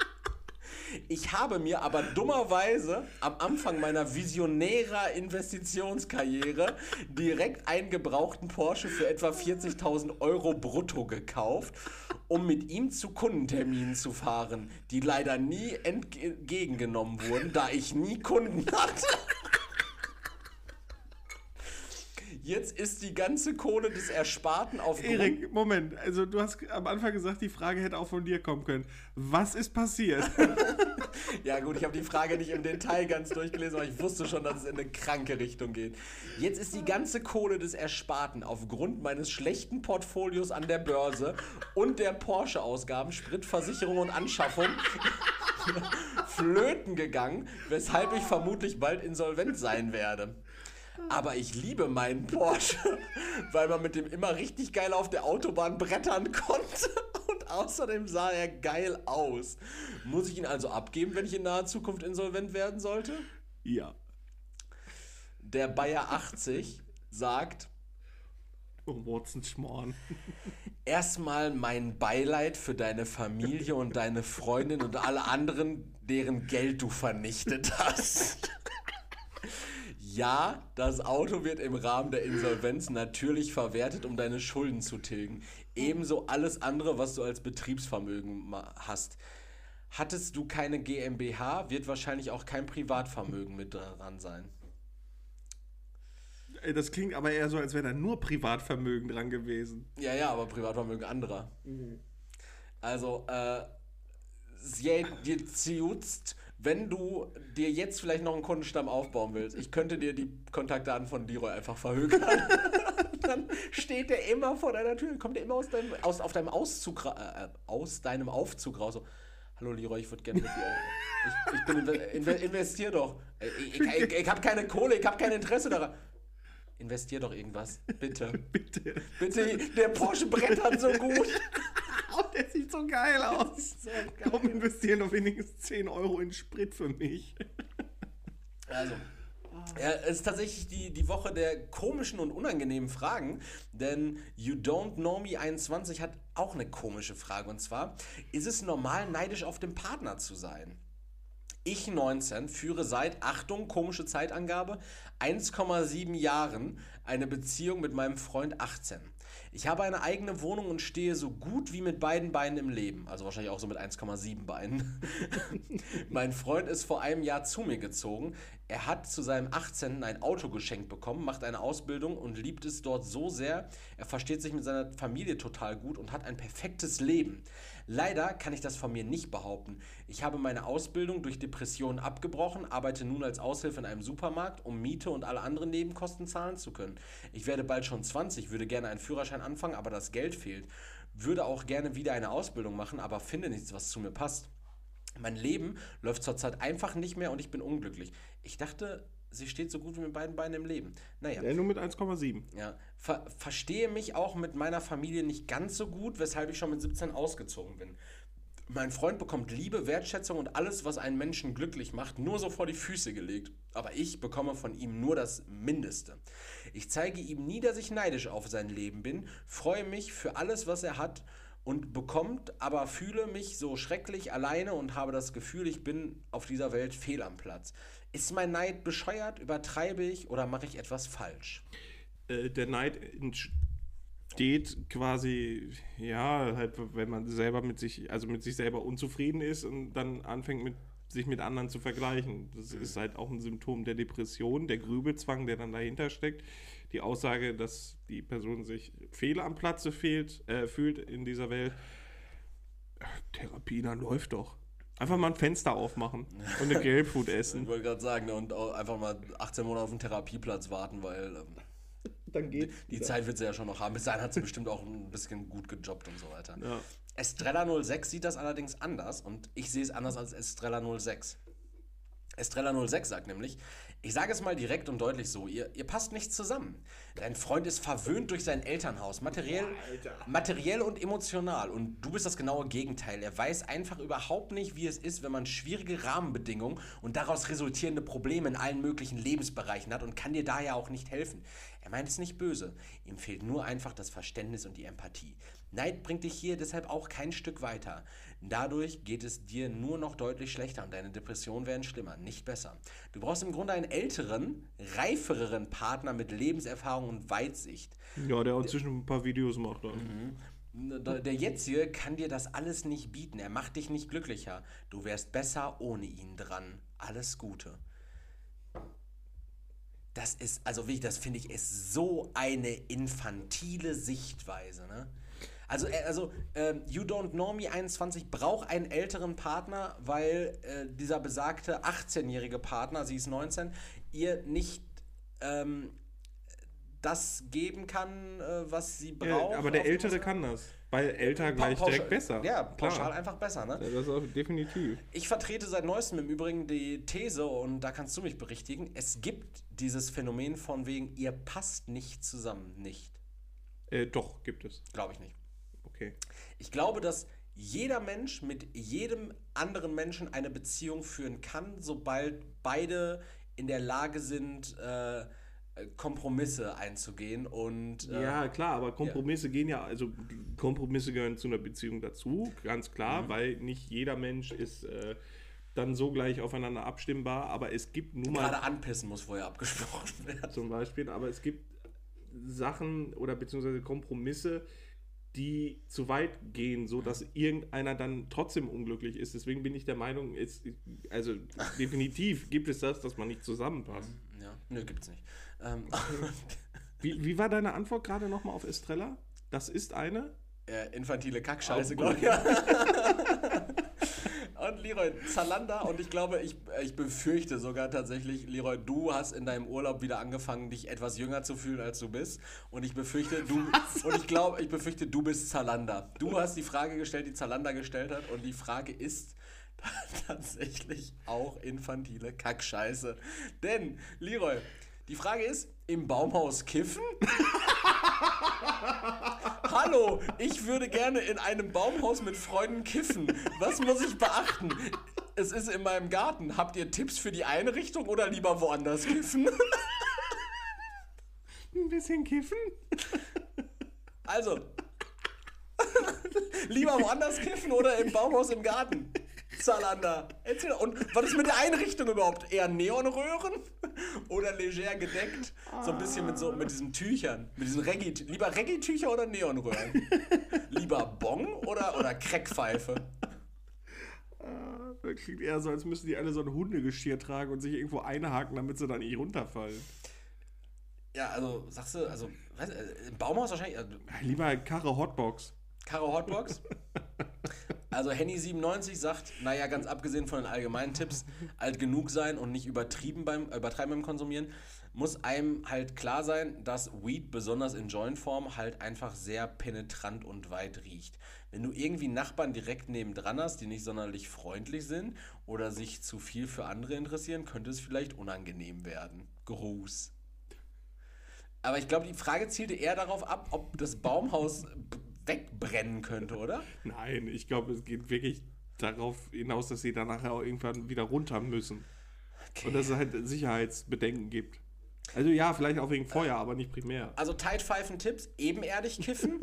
Ich habe mir aber dummerweise am Anfang meiner visionärer Investitionskarriere direkt einen gebrauchten Porsche für etwa 40.000 Euro brutto gekauft, um mit ihm zu Kundenterminen zu fahren, die leider nie entgegengenommen wurden, da ich nie Kunden hatte. Jetzt ist die ganze Kohle des Ersparten auf Erik, Moment. Also du hast am Anfang gesagt, die Frage hätte auch von dir kommen können. Was ist passiert? Ja gut, ich habe die Frage nicht im Detail ganz durchgelesen, aber ich wusste schon, dass es in eine kranke Richtung geht. Jetzt ist die ganze Kohle des Ersparten aufgrund meines schlechten Portfolios an der Börse und der Porsche-Ausgaben, Spritversicherung und Anschaffung flöten gegangen, weshalb ich vermutlich bald insolvent sein werde. Aber ich liebe meinen Porsche, weil man mit dem immer richtig geil auf der Autobahn brettern konnte. Und außerdem sah er geil aus. Muss ich ihn also abgeben, wenn ich in naher Zukunft insolvent werden sollte? ja. Der Bayer 80 sagt, Oh, Watson Schmorn. erstmal mein Beileid für deine Familie und deine Freundin und alle anderen, deren Geld du vernichtet hast. Ja, das Auto wird im Rahmen der Insolvenz natürlich verwertet, um deine Schulden zu tilgen. Ebenso alles andere, was du als Betriebsvermögen hast. Hattest du keine GmbH, wird wahrscheinlich auch kein Privatvermögen mit dran sein. Das klingt aber eher so, als wäre da nur Privatvermögen dran gewesen. Ja, ja, aber Privatvermögen anderer. Also, äh, sie- dir ziutzt, wenn du dir jetzt vielleicht noch einen Kundenstamm aufbauen willst, ich könnte dir die Kontaktdaten von Leroy einfach verhökern. Dann steht der immer vor deiner Tür, kommt der immer aus deinem, aus, auf deinem Auszug, äh, aus deinem Aufzug raus. So, Hallo Leroy, ich würde gerne mit dir. Ich, ich bin inve inve investier doch. Äh, Ich, ich, ich, ich habe keine Kohle, ich habe kein Interesse daran. Investier doch irgendwas, bitte. Bitte. Bitte, der Porsche brettert so gut. Der sieht so geil aus. So Komm, investieren doch wenigstens 10 Euro in Sprit für mich. Also. Ja, es ist tatsächlich die, die Woche der komischen und unangenehmen Fragen, denn You Don't Know Me 21 hat auch eine komische Frage und zwar, ist es normal, neidisch auf den Partner zu sein? Ich 19 führe seit, Achtung, komische Zeitangabe, 1,7 Jahren eine Beziehung mit meinem Freund 18. Ich habe eine eigene Wohnung und stehe so gut wie mit beiden Beinen im Leben. Also wahrscheinlich auch so mit 1,7 Beinen. mein Freund ist vor einem Jahr zu mir gezogen. Er hat zu seinem 18. ein Auto geschenkt bekommen, macht eine Ausbildung und liebt es dort so sehr. Er versteht sich mit seiner Familie total gut und hat ein perfektes Leben. Leider kann ich das von mir nicht behaupten. Ich habe meine Ausbildung durch Depressionen abgebrochen, arbeite nun als Aushilfe in einem Supermarkt, um Miete und alle anderen Nebenkosten zahlen zu können. Ich werde bald schon 20, würde gerne einen Führerschein anfangen, aber das Geld fehlt. Würde auch gerne wieder eine Ausbildung machen, aber finde nichts, was zu mir passt. Mein Leben läuft zurzeit einfach nicht mehr und ich bin unglücklich. Ich dachte, sie steht so gut wie mit beiden Beinen im Leben. Naja. Ja, nur mit 1,7. Ja. Ver verstehe mich auch mit meiner Familie nicht ganz so gut, weshalb ich schon mit 17 ausgezogen bin. Mein Freund bekommt Liebe, Wertschätzung und alles, was einen Menschen glücklich macht, nur so vor die Füße gelegt. Aber ich bekomme von ihm nur das Mindeste. Ich zeige ihm nie, dass ich neidisch auf sein Leben bin, freue mich für alles, was er hat und bekommt, aber fühle mich so schrecklich alleine und habe das Gefühl, ich bin auf dieser Welt fehl am Platz. Ist mein Neid bescheuert? Übertreibe ich oder mache ich etwas falsch? Äh, der Neid entsteht quasi, ja, halt, wenn man selber mit sich, also mit sich selber unzufrieden ist und dann anfängt mit sich mit anderen zu vergleichen. Das mhm. ist halt auch ein Symptom der Depression, der Grübelzwang, der dann dahinter steckt. Die Aussage, dass die Person sich fehl am Platze fehlt, äh, fühlt in dieser Welt. Therapie, dann läuft doch. Einfach mal ein Fenster aufmachen und eine Gelbfood essen. Ich wollte gerade sagen, ne, und einfach mal 18 Monate auf einen Therapieplatz warten, weil ähm, Dann geht die, die Zeit wird sie ja schon noch haben. Bis dahin hat sie bestimmt auch ein bisschen gut gejobbt und so weiter. Ja. Estrella 06 sieht das allerdings anders und ich sehe es anders als Estrella 06. Estrella 06 sagt nämlich, ich sage es mal direkt und deutlich so, ihr, ihr passt nicht zusammen. Dein Freund ist verwöhnt durch sein Elternhaus, materiell, materiell und emotional. Und du bist das genaue Gegenteil. Er weiß einfach überhaupt nicht, wie es ist, wenn man schwierige Rahmenbedingungen und daraus resultierende Probleme in allen möglichen Lebensbereichen hat und kann dir daher auch nicht helfen. Er meint es nicht böse. Ihm fehlt nur einfach das Verständnis und die Empathie. Neid bringt dich hier deshalb auch kein Stück weiter. Dadurch geht es dir nur noch deutlich schlechter und deine Depressionen werden schlimmer, nicht besser. Du brauchst im Grunde einen älteren, reifereren Partner mit Lebenserfahrung und Weitsicht. Ja, der auch zwischen ein paar Videos macht. Mhm. Der jetzige kann dir das alles nicht bieten. Er macht dich nicht glücklicher. Du wärst besser ohne ihn dran. Alles Gute. Das ist, also wie ich das finde ich, ist so eine infantile Sichtweise. Ne? Also, äh, also äh, You Don't Know Me 21 braucht einen älteren Partner, weil äh, dieser besagte 18-jährige Partner, sie ist 19, ihr nicht ähm, das geben kann, äh, was sie braucht. Ja, aber der Ältere kann das. Weil älter gleich pauschal, direkt besser. Ja, pauschal Klar. einfach besser, ne? Das ist auch definitiv. Ich vertrete seit neuestem im Übrigen die These, und da kannst du mich berichtigen, es gibt dieses Phänomen von wegen, ihr passt nicht zusammen, nicht. Äh, doch, gibt es. Glaube ich nicht. Okay. Ich glaube, dass jeder Mensch mit jedem anderen Menschen eine Beziehung führen kann, sobald beide in der Lage sind, äh, Kompromisse einzugehen und äh, ja klar, aber Kompromisse ja. gehen ja also Kompromisse gehören zu einer Beziehung dazu, ganz klar, mhm. weil nicht jeder Mensch ist äh, dann so gleich aufeinander abstimmbar, aber es gibt nun mal gerade anpissen muss vorher abgesprochen werden zum Beispiel, aber es gibt Sachen oder beziehungsweise Kompromisse, die zu weit gehen, so dass irgendeiner dann trotzdem unglücklich ist. Deswegen bin ich der Meinung, es, also definitiv gibt es das, dass man nicht zusammenpasst. Ja, nö, gibt's nicht. Ähm, wie, wie war deine Antwort gerade nochmal auf Estrella? Das ist eine? Äh, infantile Kackscheiße, glaube ich. und Leroy, Zalanda und ich glaube, ich, ich befürchte sogar tatsächlich, Leroy, du hast in deinem Urlaub wieder angefangen, dich etwas jünger zu fühlen, als du bist. Und ich befürchte, du Was? und ich glaube, ich befürchte, du bist Zalanda. Du hast die Frage gestellt, die Zalanda gestellt hat, und die Frage ist tatsächlich auch infantile Kackscheiße. Denn, Leroy, die Frage ist, im Baumhaus kiffen? Hallo, ich würde gerne in einem Baumhaus mit Freunden kiffen. Was muss ich beachten? Es ist in meinem Garten. Habt ihr Tipps für die Einrichtung oder lieber woanders kiffen? Ein bisschen kiffen? Also, lieber woanders kiffen oder im Baumhaus im Garten? Zalander. Erzähl Und was ist mit der Einrichtung überhaupt? Eher Neonröhren oder leger gedeckt? So ein bisschen mit, so, mit diesen Tüchern. Mit diesen Reggae. Lieber Reggae-Tücher oder Neonröhren? Lieber Bong oder, oder Crackpfeife? Das klingt eher so, als müssten die alle so ein Hundegeschirr tragen und sich irgendwo einhaken, damit sie dann nicht runterfallen. Ja, also sagst du, also weiß, äh, im Baumhaus wahrscheinlich. Also, Lieber Karre Hotbox. Karo Hotbox. Also Henny97 sagt, naja, ganz abgesehen von den allgemeinen Tipps, alt genug sein und nicht übertrieben beim, übertreiben beim Konsumieren, muss einem halt klar sein, dass Weed besonders in Jointform halt einfach sehr penetrant und weit riecht. Wenn du irgendwie Nachbarn direkt nebendran hast, die nicht sonderlich freundlich sind oder sich zu viel für andere interessieren, könnte es vielleicht unangenehm werden. Gruß. Aber ich glaube, die Frage zielte eher darauf ab, ob das Baumhaus wegbrennen könnte, oder? Nein, ich glaube, es geht wirklich darauf hinaus, dass sie dann nachher auch irgendwann wieder runter müssen. Und dass es halt Sicherheitsbedenken gibt. Also ja, vielleicht auch wegen Feuer, aber nicht primär. Also Tidepfeifen-Tipps, ebenerdig kiffen.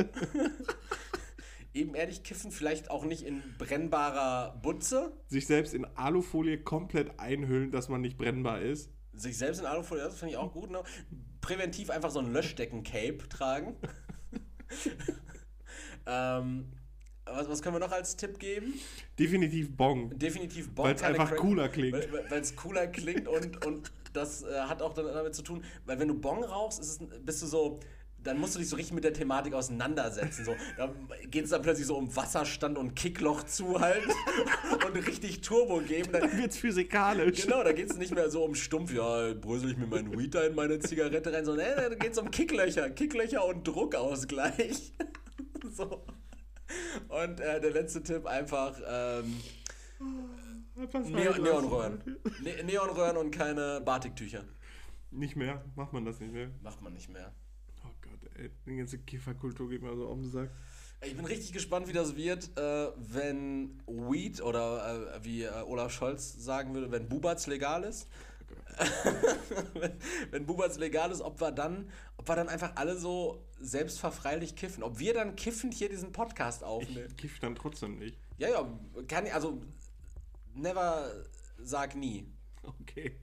ebenerdig kiffen, vielleicht auch nicht in brennbarer Butze. Sich selbst in Alufolie komplett einhüllen, dass man nicht brennbar ist. Sich selbst in Alufolie, das finde ich auch gut. Ne? Präventiv einfach so ein Löschdecken-Cape tragen. ähm, was, was können wir noch als Tipp geben? Definitiv Bong. Definitiv Bomb. Weil es einfach cooler klingt. Weil es cooler klingt und, und das äh, hat auch dann damit zu tun, weil wenn du Bong rauchst, ist es, bist du so, dann musst du dich so richtig mit der Thematik auseinandersetzen. So. Da geht es dann plötzlich so um Wasserstand und Kickloch zuhalten und richtig Turbo geben. Dann, Dann wird's physikalisch. genau, da geht es nicht mehr so um stumpf, ja, brösel ich mir meinen Weed da in meine Zigarette rein, sondern äh, da geht es um Kicklöcher. Kicklöcher und Druckausgleich. so. Und äh, der letzte Tipp einfach, ähm, Einfach sein Neo lassen. Neonröhren. Ne Neonröhren und keine Batiktücher. Nicht mehr, macht man das nicht mehr. Macht man nicht mehr. Oh Gott, ey, die ganze Kifferkultur geht mir so auf den Sack. Ich bin richtig gespannt, wie das wird, äh, wenn Weed oder äh, wie äh, Olaf Scholz sagen würde, wenn Bubatz legal ist. wenn, wenn Bubatz legal ist, ob wir dann, ob wir dann einfach alle so selbstverfreilich kiffen. Ob wir dann kiffend hier diesen Podcast aufnehmen. Ich kiff dann trotzdem nicht. Ja, ja, kann ich, also never sag nie. Okay.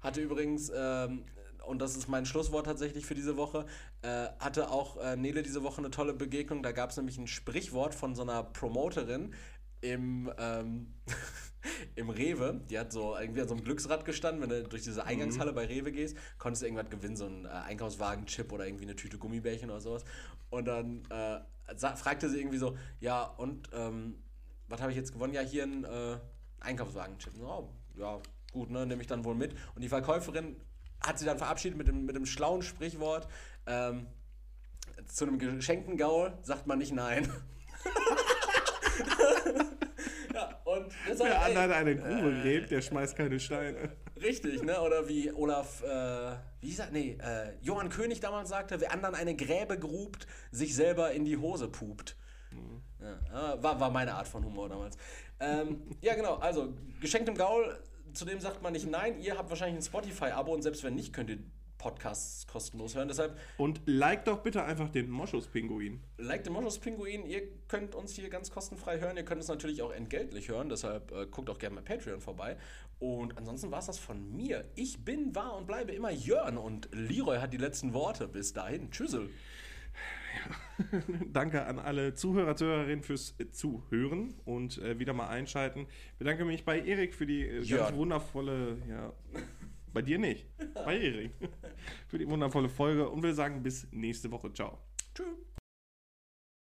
Hatte übrigens, ähm, und das ist mein Schlusswort tatsächlich für diese Woche, äh, hatte auch äh, Nele diese Woche eine tolle Begegnung. Da gab es nämlich ein Sprichwort von so einer Promoterin im, ähm, im Rewe. Die hat so irgendwie an so einem Glücksrad gestanden. Wenn du durch diese Eingangshalle bei Rewe gehst, konntest du irgendwas gewinnen, so einen äh, Einkaufswagen-Chip oder irgendwie eine Tüte Gummibärchen oder sowas. Und dann äh, fragte sie irgendwie so, ja, und ähm, was habe ich jetzt gewonnen? Ja, hier ein äh, Einkaufswagen-Chip. Oh, ja, gut, ne, nehme ich dann wohl mit. Und die Verkäuferin hat sie dann verabschiedet mit dem, mit dem schlauen Sprichwort, ähm, zu einem geschenkten Gaul sagt man nicht nein. ja, deshalb, Wer ey, anderen eine Grube gräbt, der schmeißt keine Steine. Richtig, ne? Oder wie Olaf, äh, wie sagt, nee, äh, Johann König damals sagte, wer anderen eine Gräbe grubt, sich selber in die Hose pupt. Ja, äh, war, war meine Art von Humor damals. Ähm, ja, genau, also geschenktem Gaul, zu dem sagt man nicht nein. Ihr habt wahrscheinlich ein Spotify-Abo und selbst wenn nicht, könnt ihr Podcasts kostenlos hören. Deshalb Und like doch bitte einfach den Moschus-Pinguin. Like den Moschus Pinguin, ihr könnt uns hier ganz kostenfrei hören. Ihr könnt uns natürlich auch entgeltlich hören, deshalb äh, guckt auch gerne bei Patreon vorbei. Und ansonsten war es das von mir. Ich bin, war und bleibe immer Jörn und Leroy hat die letzten Worte. Bis dahin. Tschüssel. Danke an alle Zuhörer, Zuhörerinnen fürs Zuhören und äh, wieder mal einschalten. Bedanke mich bei Erik für die äh, ganz wundervolle, ja, bei dir nicht, bei Erik, für die wundervolle Folge und will sagen bis nächste Woche. Ciao. Tschüss.